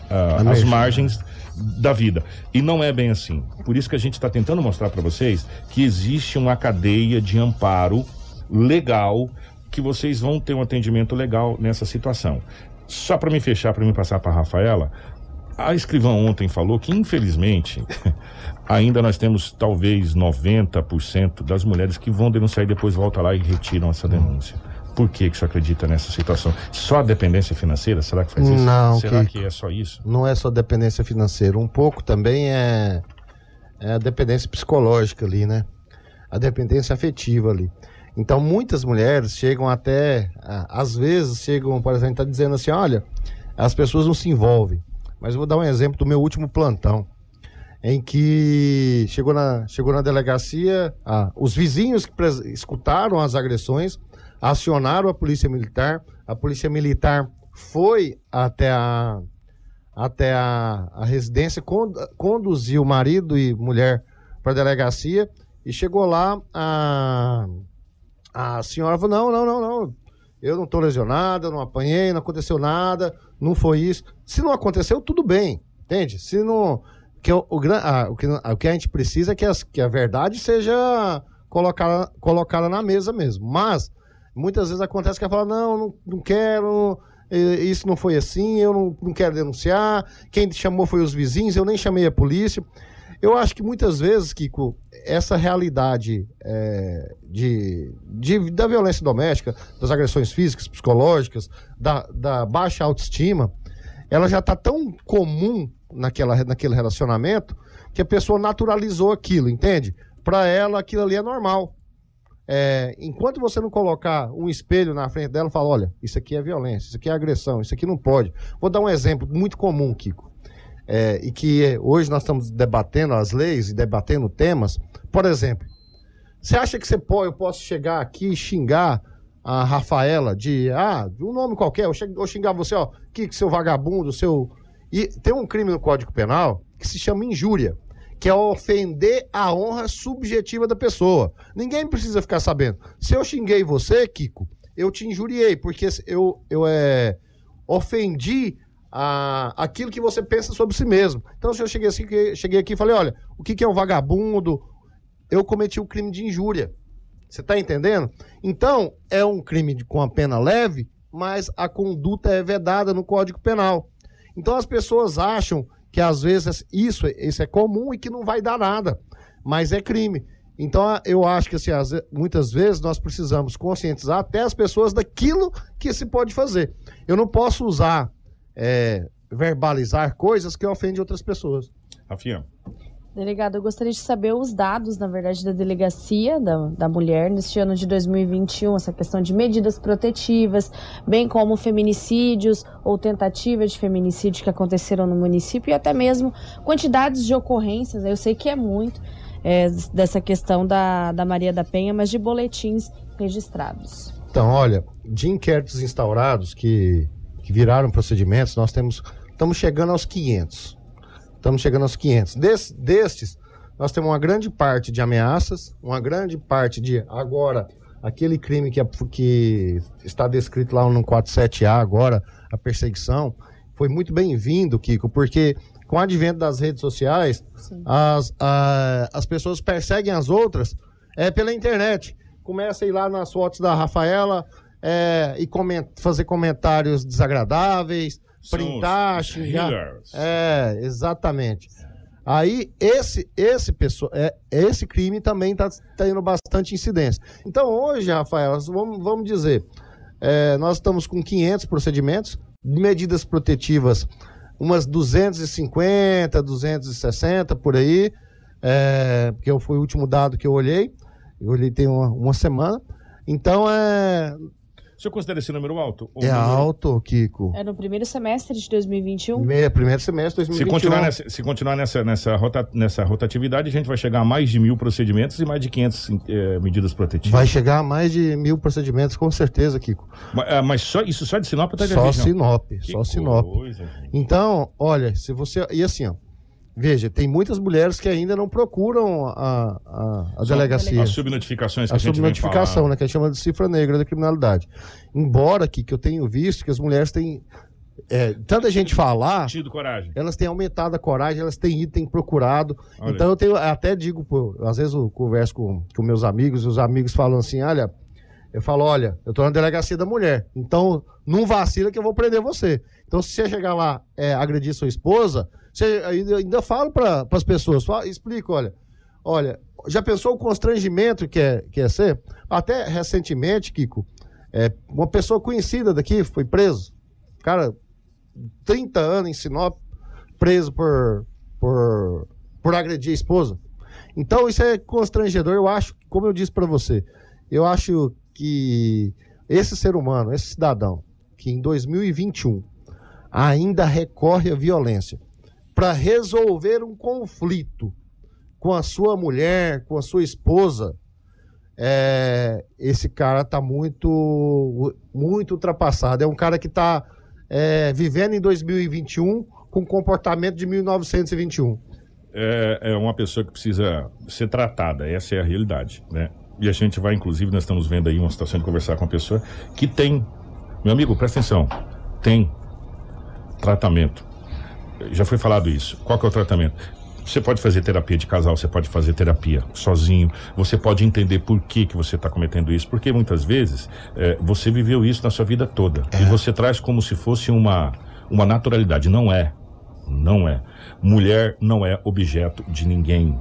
ah, às margens da vida. E não é bem assim. Por isso que a gente está tentando mostrar para vocês que existe uma cadeia de amparo legal que vocês vão ter um atendimento legal nessa situação. Só para me fechar, para me passar para Rafaela, a escrivã ontem falou que, infelizmente, ainda nós temos talvez 90% das mulheres que vão denunciar e depois voltam lá e retiram essa denúncia. Por que, que você acredita nessa situação? Só a dependência financeira? Será que faz isso? Não, Será Kiko. que é só isso? não é só dependência financeira, um pouco também é, é a dependência psicológica ali, né? A dependência afetiva ali. Então, muitas mulheres chegam até, às vezes, chegam, por exemplo, tá dizendo assim: olha, as pessoas não se envolvem. Mas eu vou dar um exemplo do meu último plantão, em que chegou na, chegou na delegacia, ah, os vizinhos que escutaram as agressões acionaram a polícia militar, a polícia militar foi até a, até a, a residência, con- conduziu marido e mulher para a delegacia e chegou lá, a, a senhora falou, não, não, não, não, eu não estou lesionada, não apanhei, não aconteceu nada, não foi isso. Se não aconteceu, tudo bem, entende? Se não... Que o, o, gran- ah, o, que, o que a gente precisa é que, as- que a verdade seja colocada, colocada na mesa mesmo. Mas, muitas vezes acontece que ela fala, não, não, não quero, isso não foi assim, eu não, não quero denunciar, quem chamou foi os vizinhos, eu nem chamei a polícia. Eu acho que muitas vezes, Kiko, essa realidade eh, de, de- da violência doméstica, das agressões físicas, psicológicas, da, da baixa autoestima, ela já está tão comum naquela, naquele relacionamento que a pessoa naturalizou aquilo, entende? Para ela, aquilo ali é normal. É, enquanto você não colocar um espelho na frente dela e falar, olha, isso aqui é violência, isso aqui é agressão, isso aqui não pode. Vou dar um exemplo muito comum, Kiko. É, e que hoje nós estamos debatendo as leis e debatendo temas. Por exemplo, você acha que você pode, eu posso chegar aqui e xingar a Rafaela de, ah, de um nome qualquer, eu, che- eu xingar você, ó, que seu vagabundo, seu. E tem um crime no Código Penal que se chama injúria, que é ofender a honra subjetiva da pessoa. Ninguém precisa ficar sabendo. Se eu xinguei você, Kiko, eu te injuriei, porque eu, eu é, ofendi a, aquilo que você pensa sobre si mesmo. Então, se eu cheguei, assim, cheguei aqui e falei, olha, o que, que é um vagabundo? Eu cometi o crime de injúria. Você está entendendo? Então, é um crime de- com a pena leve mas a conduta é vedada no Código Penal. Então as pessoas acham que às vezes isso, isso é comum e que não vai dar nada, mas é crime. Então eu acho que assim, muitas vezes nós precisamos conscientizar até as pessoas daquilo que se pode fazer. Eu não posso usar, é, verbalizar coisas que ofendem outras pessoas. Rafinha. Delegado, eu gostaria de saber os dados, na verdade, da delegacia da, da mulher neste ano de 2021, essa questão de medidas protetivas, bem como feminicídios ou tentativas de feminicídio que aconteceram no município e até mesmo quantidades de ocorrências, eu sei que é muito, é, dessa questão da, da Maria da Penha, mas de boletins registrados. Então, olha, de inquéritos instaurados que, que viraram procedimentos, nós temos, estamos chegando aos 500 Estamos chegando aos 500. Des, destes, nós temos uma grande parte de ameaças, uma grande parte de, agora, aquele crime que, é, que está descrito lá no 47A agora, a perseguição, foi muito bem-vindo, Kiko, porque com o advento das redes sociais, as, a, as pessoas perseguem as outras é, pela internet. Começa a ir lá nas fotos da Rafaela é, e coment, fazer comentários desagradáveis, printar, xingar. É, exatamente. Aí esse esse pessoa, é, esse crime também está tá tendo bastante incidência. Então hoje, Rafael, vamos, vamos dizer, é, nós estamos com 500 procedimentos, medidas protetivas, umas 250, 260 por aí, é, que foi o último dado que eu olhei. Eu olhei tem uma, uma semana. Então é o senhor considera esse número alto? é número... alto, Kiko. É no primeiro semestre de 2021? Meia, primeiro semestre de 2021. Se continuar, nessa, se continuar nessa, nessa, rota, nessa rotatividade, a gente vai chegar a mais de mil procedimentos e mais de 500 é, medidas protetivas. Vai chegar a mais de mil procedimentos, com certeza, Kiko. Mas, é, mas só, isso só de Sinop tá Só Sinop, que só Sinop. Coisa, então, olha, se você... E assim, ó. Veja, tem muitas mulheres que ainda não procuram a, a, a delegacia. As subnotificações que a, a subnotificação, né, que a gente chama de cifra negra da criminalidade. Embora que, que eu tenho visto que as mulheres têm é, tanta gente falar, Tido coragem. elas têm aumentado a coragem, elas têm ido, têm procurado. Olha. Então eu tenho, até digo, pô, às vezes eu converso com, com meus amigos, e os amigos falam assim, olha, eu falo, olha, eu tô na delegacia da mulher, então não vacila que eu vou prender você. Então se você chegar lá é, agredir sua esposa, você ainda, ainda falo para as pessoas, falo, explico, olha, olha, já pensou o constrangimento que é, que é ser? Até recentemente, Kiko, é, uma pessoa conhecida daqui foi preso. Cara, 30 anos em Sinop, preso por, por, por agredir a esposa. Então isso é constrangedor. Eu acho, como eu disse para você, eu acho que esse ser humano, esse cidadão, que em 2021 ainda recorre à violência, para resolver um conflito com a sua mulher, com a sua esposa, é, esse cara tá muito, muito ultrapassado. É um cara que está é, vivendo em 2021 com comportamento de 1921. É, é uma pessoa que precisa ser tratada, essa é a realidade, né? E a gente vai, inclusive, nós estamos vendo aí uma situação de conversar com uma pessoa que tem, meu amigo, presta atenção, tem tratamento já foi falado isso. Qual que é o tratamento? Você pode fazer terapia de casal, você pode fazer terapia sozinho, você pode entender por que, que você está cometendo isso, porque muitas vezes é, você viveu isso na sua vida toda é. e você traz como se fosse uma, uma naturalidade. Não é. Não é. Mulher não é objeto de ninguém.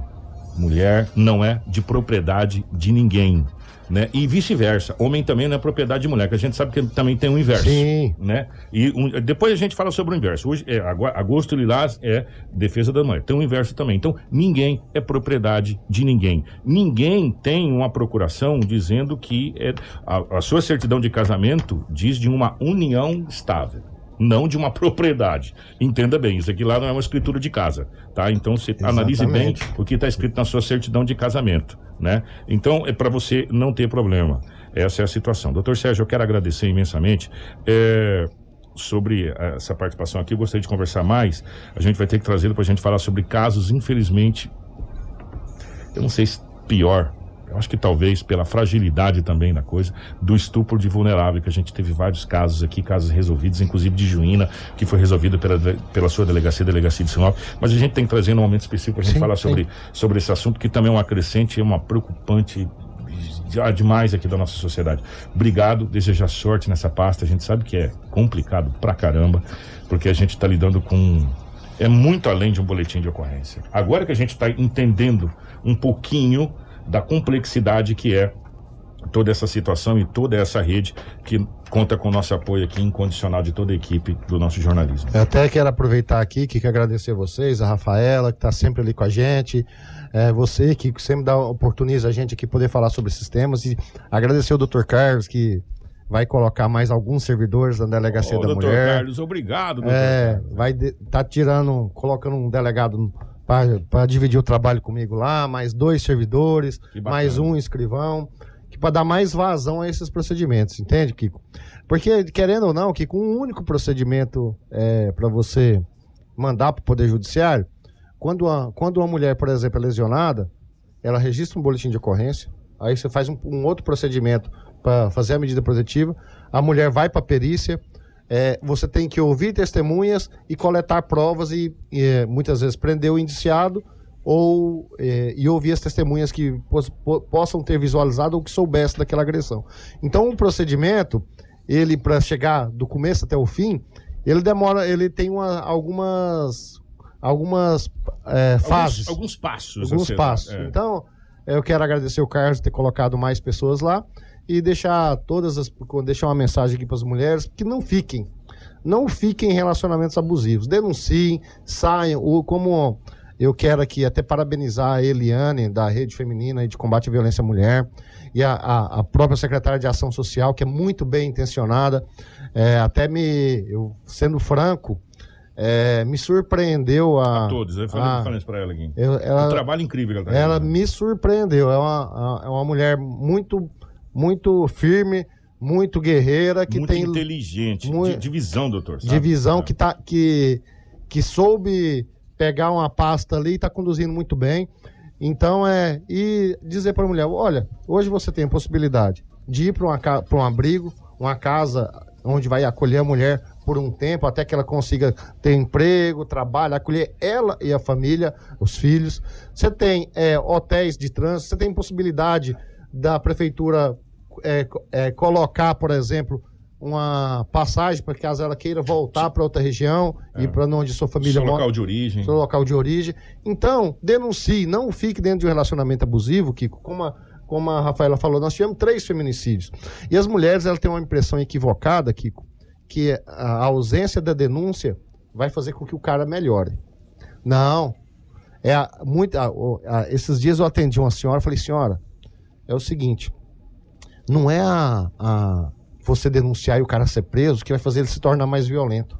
Mulher não é de propriedade de ninguém né? E vice-versa. Homem também não é propriedade de mulher, que a gente sabe que também tem o inverso. Sim. Né? E um, depois a gente fala sobre o inverso. Hoje, é, agosto lilás é defesa da mulher. Tem o inverso também. Então, ninguém é propriedade de ninguém. Ninguém tem uma procuração dizendo que é, a, a sua certidão de casamento diz de uma união estável não de uma propriedade. Entenda bem, isso aqui lá não é uma escritura de casa, tá? Então você analise bem o que está escrito na sua certidão de casamento, né? Então é para você não ter problema. Essa é a situação. Doutor Sérgio, eu quero agradecer imensamente. É sobre essa participação aqui. Eu gostaria de conversar mais. A gente vai ter que trazê-lo para a gente falar sobre casos, infelizmente, eu não sei se pior, eu acho que talvez pela fragilidade também da coisa, do estupro de vulnerável, que a gente teve vários casos aqui, casos resolvidos, inclusive de Juína, que foi resolvida pela, pela sua delegacia, delegacia de Sinop. Mas a gente tem que trazer um momento específico para a gente sim, falar sobre, sobre esse assunto, que também é uma crescente, é uma preocupante de- demais aqui da nossa sociedade. Obrigado, desejar sorte nessa pasta. A gente sabe que é complicado pra caramba, porque a gente tá lidando com. É muito além de um boletim de ocorrência. Agora que a gente está entendendo um pouquinho da complexidade que é toda essa situação e toda essa rede que conta com o nosso apoio aqui incondicional de toda a equipe do nosso jornalismo. Eu até quero aproveitar aqui, que quero agradecer vocês, a Rafaela, que está sempre ali com a gente, é, você que sempre dá, oportuniza a gente aqui poder falar sobre esses temas, e agradecer o Dr. Carlos, que vai colocar mais alguns servidores na Delegacia Ô, da doutor Mulher. Carlos, obrigado, doutor É, Carlos. vai de- tá tirando, colocando um delegado para dividir o trabalho comigo lá, mais dois servidores, mais um escrivão, que para dar mais vazão a esses procedimentos, entende, Kiko? Porque querendo ou não, que com um único procedimento é, para você mandar para o poder judiciário, quando uma, quando uma mulher, por exemplo, é lesionada, ela registra um boletim de ocorrência, aí você faz um, um outro procedimento para fazer a medida protetiva, a mulher vai para a perícia, é, você tem que ouvir testemunhas e coletar provas e, e, é, muitas vezes prender o indiciado ou é, e ouvir as testemunhas que pos- po- possam ter visualizado ou que soubesse daquela agressão. Então, o procedimento, ele para chegar do começo até o fim, ele demora, ele tem uma- algumas algumas é, fases, Alguns, passos. alguns ser- passos. é. Então, eu quero agradecer o Carlos por ter colocado mais pessoas lá e deixar todas as deixar uma mensagem aqui para as mulheres que não fiquem, não fiquem em relacionamentos abusivos, denunciem, saiam, ou como eu quero aqui até parabenizar a Eliane da Rede Feminina de Combate à Violência à Mulher e a, a- a própria secretária de Ação Social que é muito bem intencionada, É, até me eu sendo franco é, me surpreendeu a, A todos, eu falei, a- falei isso pra ela aqui. eu- ela- um trabalho incrível que ela tá ela me surpreendeu. É uma, é uma mulher muito, muito firme, muito guerreira, que Muito tem inteligente, mu- de, de visão, doutor. sabe? de visão, É. que, tá, que, que soube pegar uma pasta ali e está conduzindo muito bem. Então, é. E dizer para a mulher: olha, hoje você tem a possibilidade de ir para um abrigo, uma casa onde vai acolher a mulher por um tempo, até que ela consiga ter emprego, trabalho, acolher ela e a família, os filhos. Você tem é, hotéis de trânsito, você tem possibilidade da prefeitura é, é, colocar, por exemplo, uma passagem para caso ela queira voltar para outra região e para onde sua família Seu mora local de origem. seu local de origem. Então, denuncie, não fique dentro de um relacionamento abusivo, Kiko. Como a, como a Rafaela falou, nós tivemos três feminicídios. E as mulheres, elas têm uma impressão equivocada, Kiko, que a ausência da denúncia vai fazer com que o cara melhore. Não. É a- muito, a- a- esses dias eu atendi uma senhora, falei, senhora, é o seguinte, não é a, a você denunciar e o cara ser preso que vai fazer ele se tornar mais violento.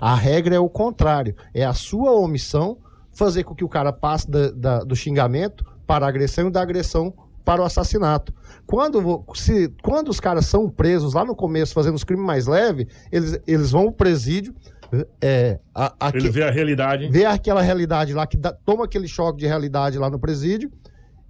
A regra é o contrário. É a sua omissão fazer com que o cara passe da- da- do xingamento para a agressão e da agressão para o assassinato. Quando, se, quando os caras são presos lá no começo, fazendo os crimes mais leves, eles, eles vão ao presídio. É, a- aque- Ele vê a realidade. vê aquela realidade lá, que dá- toma aquele choque de realidade lá no presídio,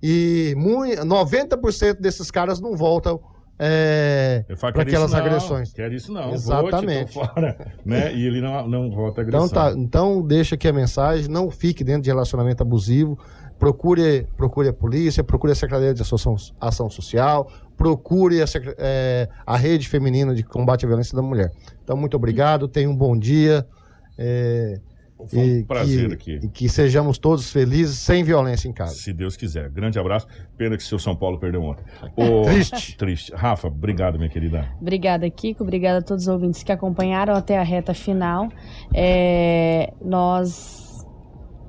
e mui- 90% desses caras não voltam é, para "Quero isso aquelas não, agressões. Quero isso não. Exatamente. Vou, te, tô fora, né? E ele não, não volta a agressão. Então, tá, então deixa aqui a mensagem, não fique dentro de relacionamento abusivo, procure, procure a polícia, procure a Secretaria de Ação, Ação Social, procure a, é, a Rede Feminina de Combate à Violência da Mulher. Então, muito obrigado, tenha um bom dia. é, Foi um e prazer que, aqui. E que sejamos todos felizes, sem violência em casa. Se Deus quiser. Grande abraço. Pena que seu São Paulo perdeu ontem. Ô, Triste. Triste. Rafa, obrigado, minha querida. Obrigada, Kiko. Obrigada a todos os ouvintes que acompanharam até a reta final. É, nós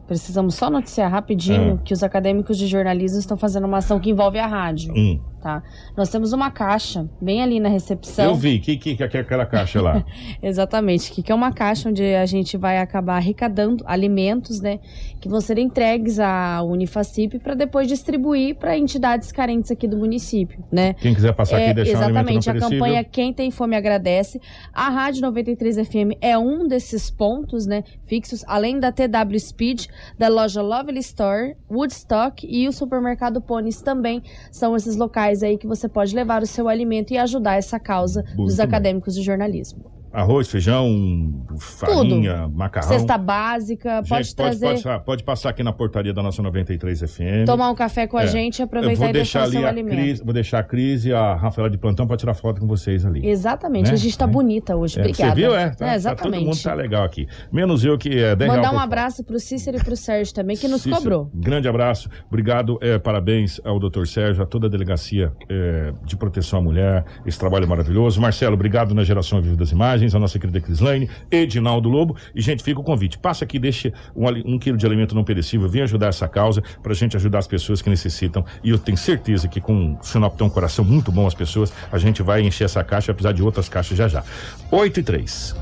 precisamos só noticiar rapidinho Ah. que os acadêmicos de jornalismo estão fazendo uma ação que envolve a rádio. Um. Tá? Nós temos uma caixa bem ali na recepção. Eu vi. O que, que, que é aquela caixa lá? Exatamente, que que é uma caixa onde a gente vai acabar arrecadando alimentos, né, que vão ser entregues à Unifacip para depois distribuir para entidades carentes aqui do município, né? Quem quiser passar aqui e É, deixar um exatamente, a perecível. campanha Quem Tem Fome Agradece. A Rádio 93 FM é um desses pontos, né, fixos, além da TW Speed, da loja Lovely Store, Woodstock e o supermercado Ponies também são esses locais aí que você pode levar o seu alimento e ajudar essa causa dos bem. acadêmicos de jornalismo. Arroz, feijão, farinha, macarrão. Cesta básica, Gente, pode trazer, passar, pode passar aqui na portaria da nossa 93 FM. tomar um café com a É. gente e Eu aproveitar vou e deixar deixar ali a alimento. Cris, vou deixar a Cris e a Rafaela de plantão para tirar foto com vocês ali. Exatamente, Né? a gente tá bonita hoje, É, obrigada. Você viu, é? Tá, tá- exatamente. todo mundo tá legal aqui. Menos eu que é 10 Mandar um abraço pro Cícero e pro Sérgio também, que nos Cícero, cobrou. Grande abraço, obrigado, é, parabéns ao doutor Sérgio, a toda a delegacia é, de proteção à mulher, esse trabalho maravilhoso. Marcelo, obrigado na geração ao vivo das imagens, a nossa querida Crislaine, Edinaldo Lobo. E, gente, fica o convite, passa aqui, deixe um, um quilo de alimento não perecível, venha ajudar essa causa, pra gente ajudar as pessoas que necessitam. E eu tenho certeza que com o Sinop tem um coração muito bom as pessoas, a gente vai encher essa caixa, apesar de outras caixas já já. 8 e 3.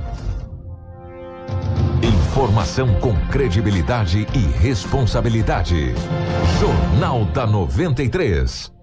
Informação com credibilidade e responsabilidade. Jornal da 93.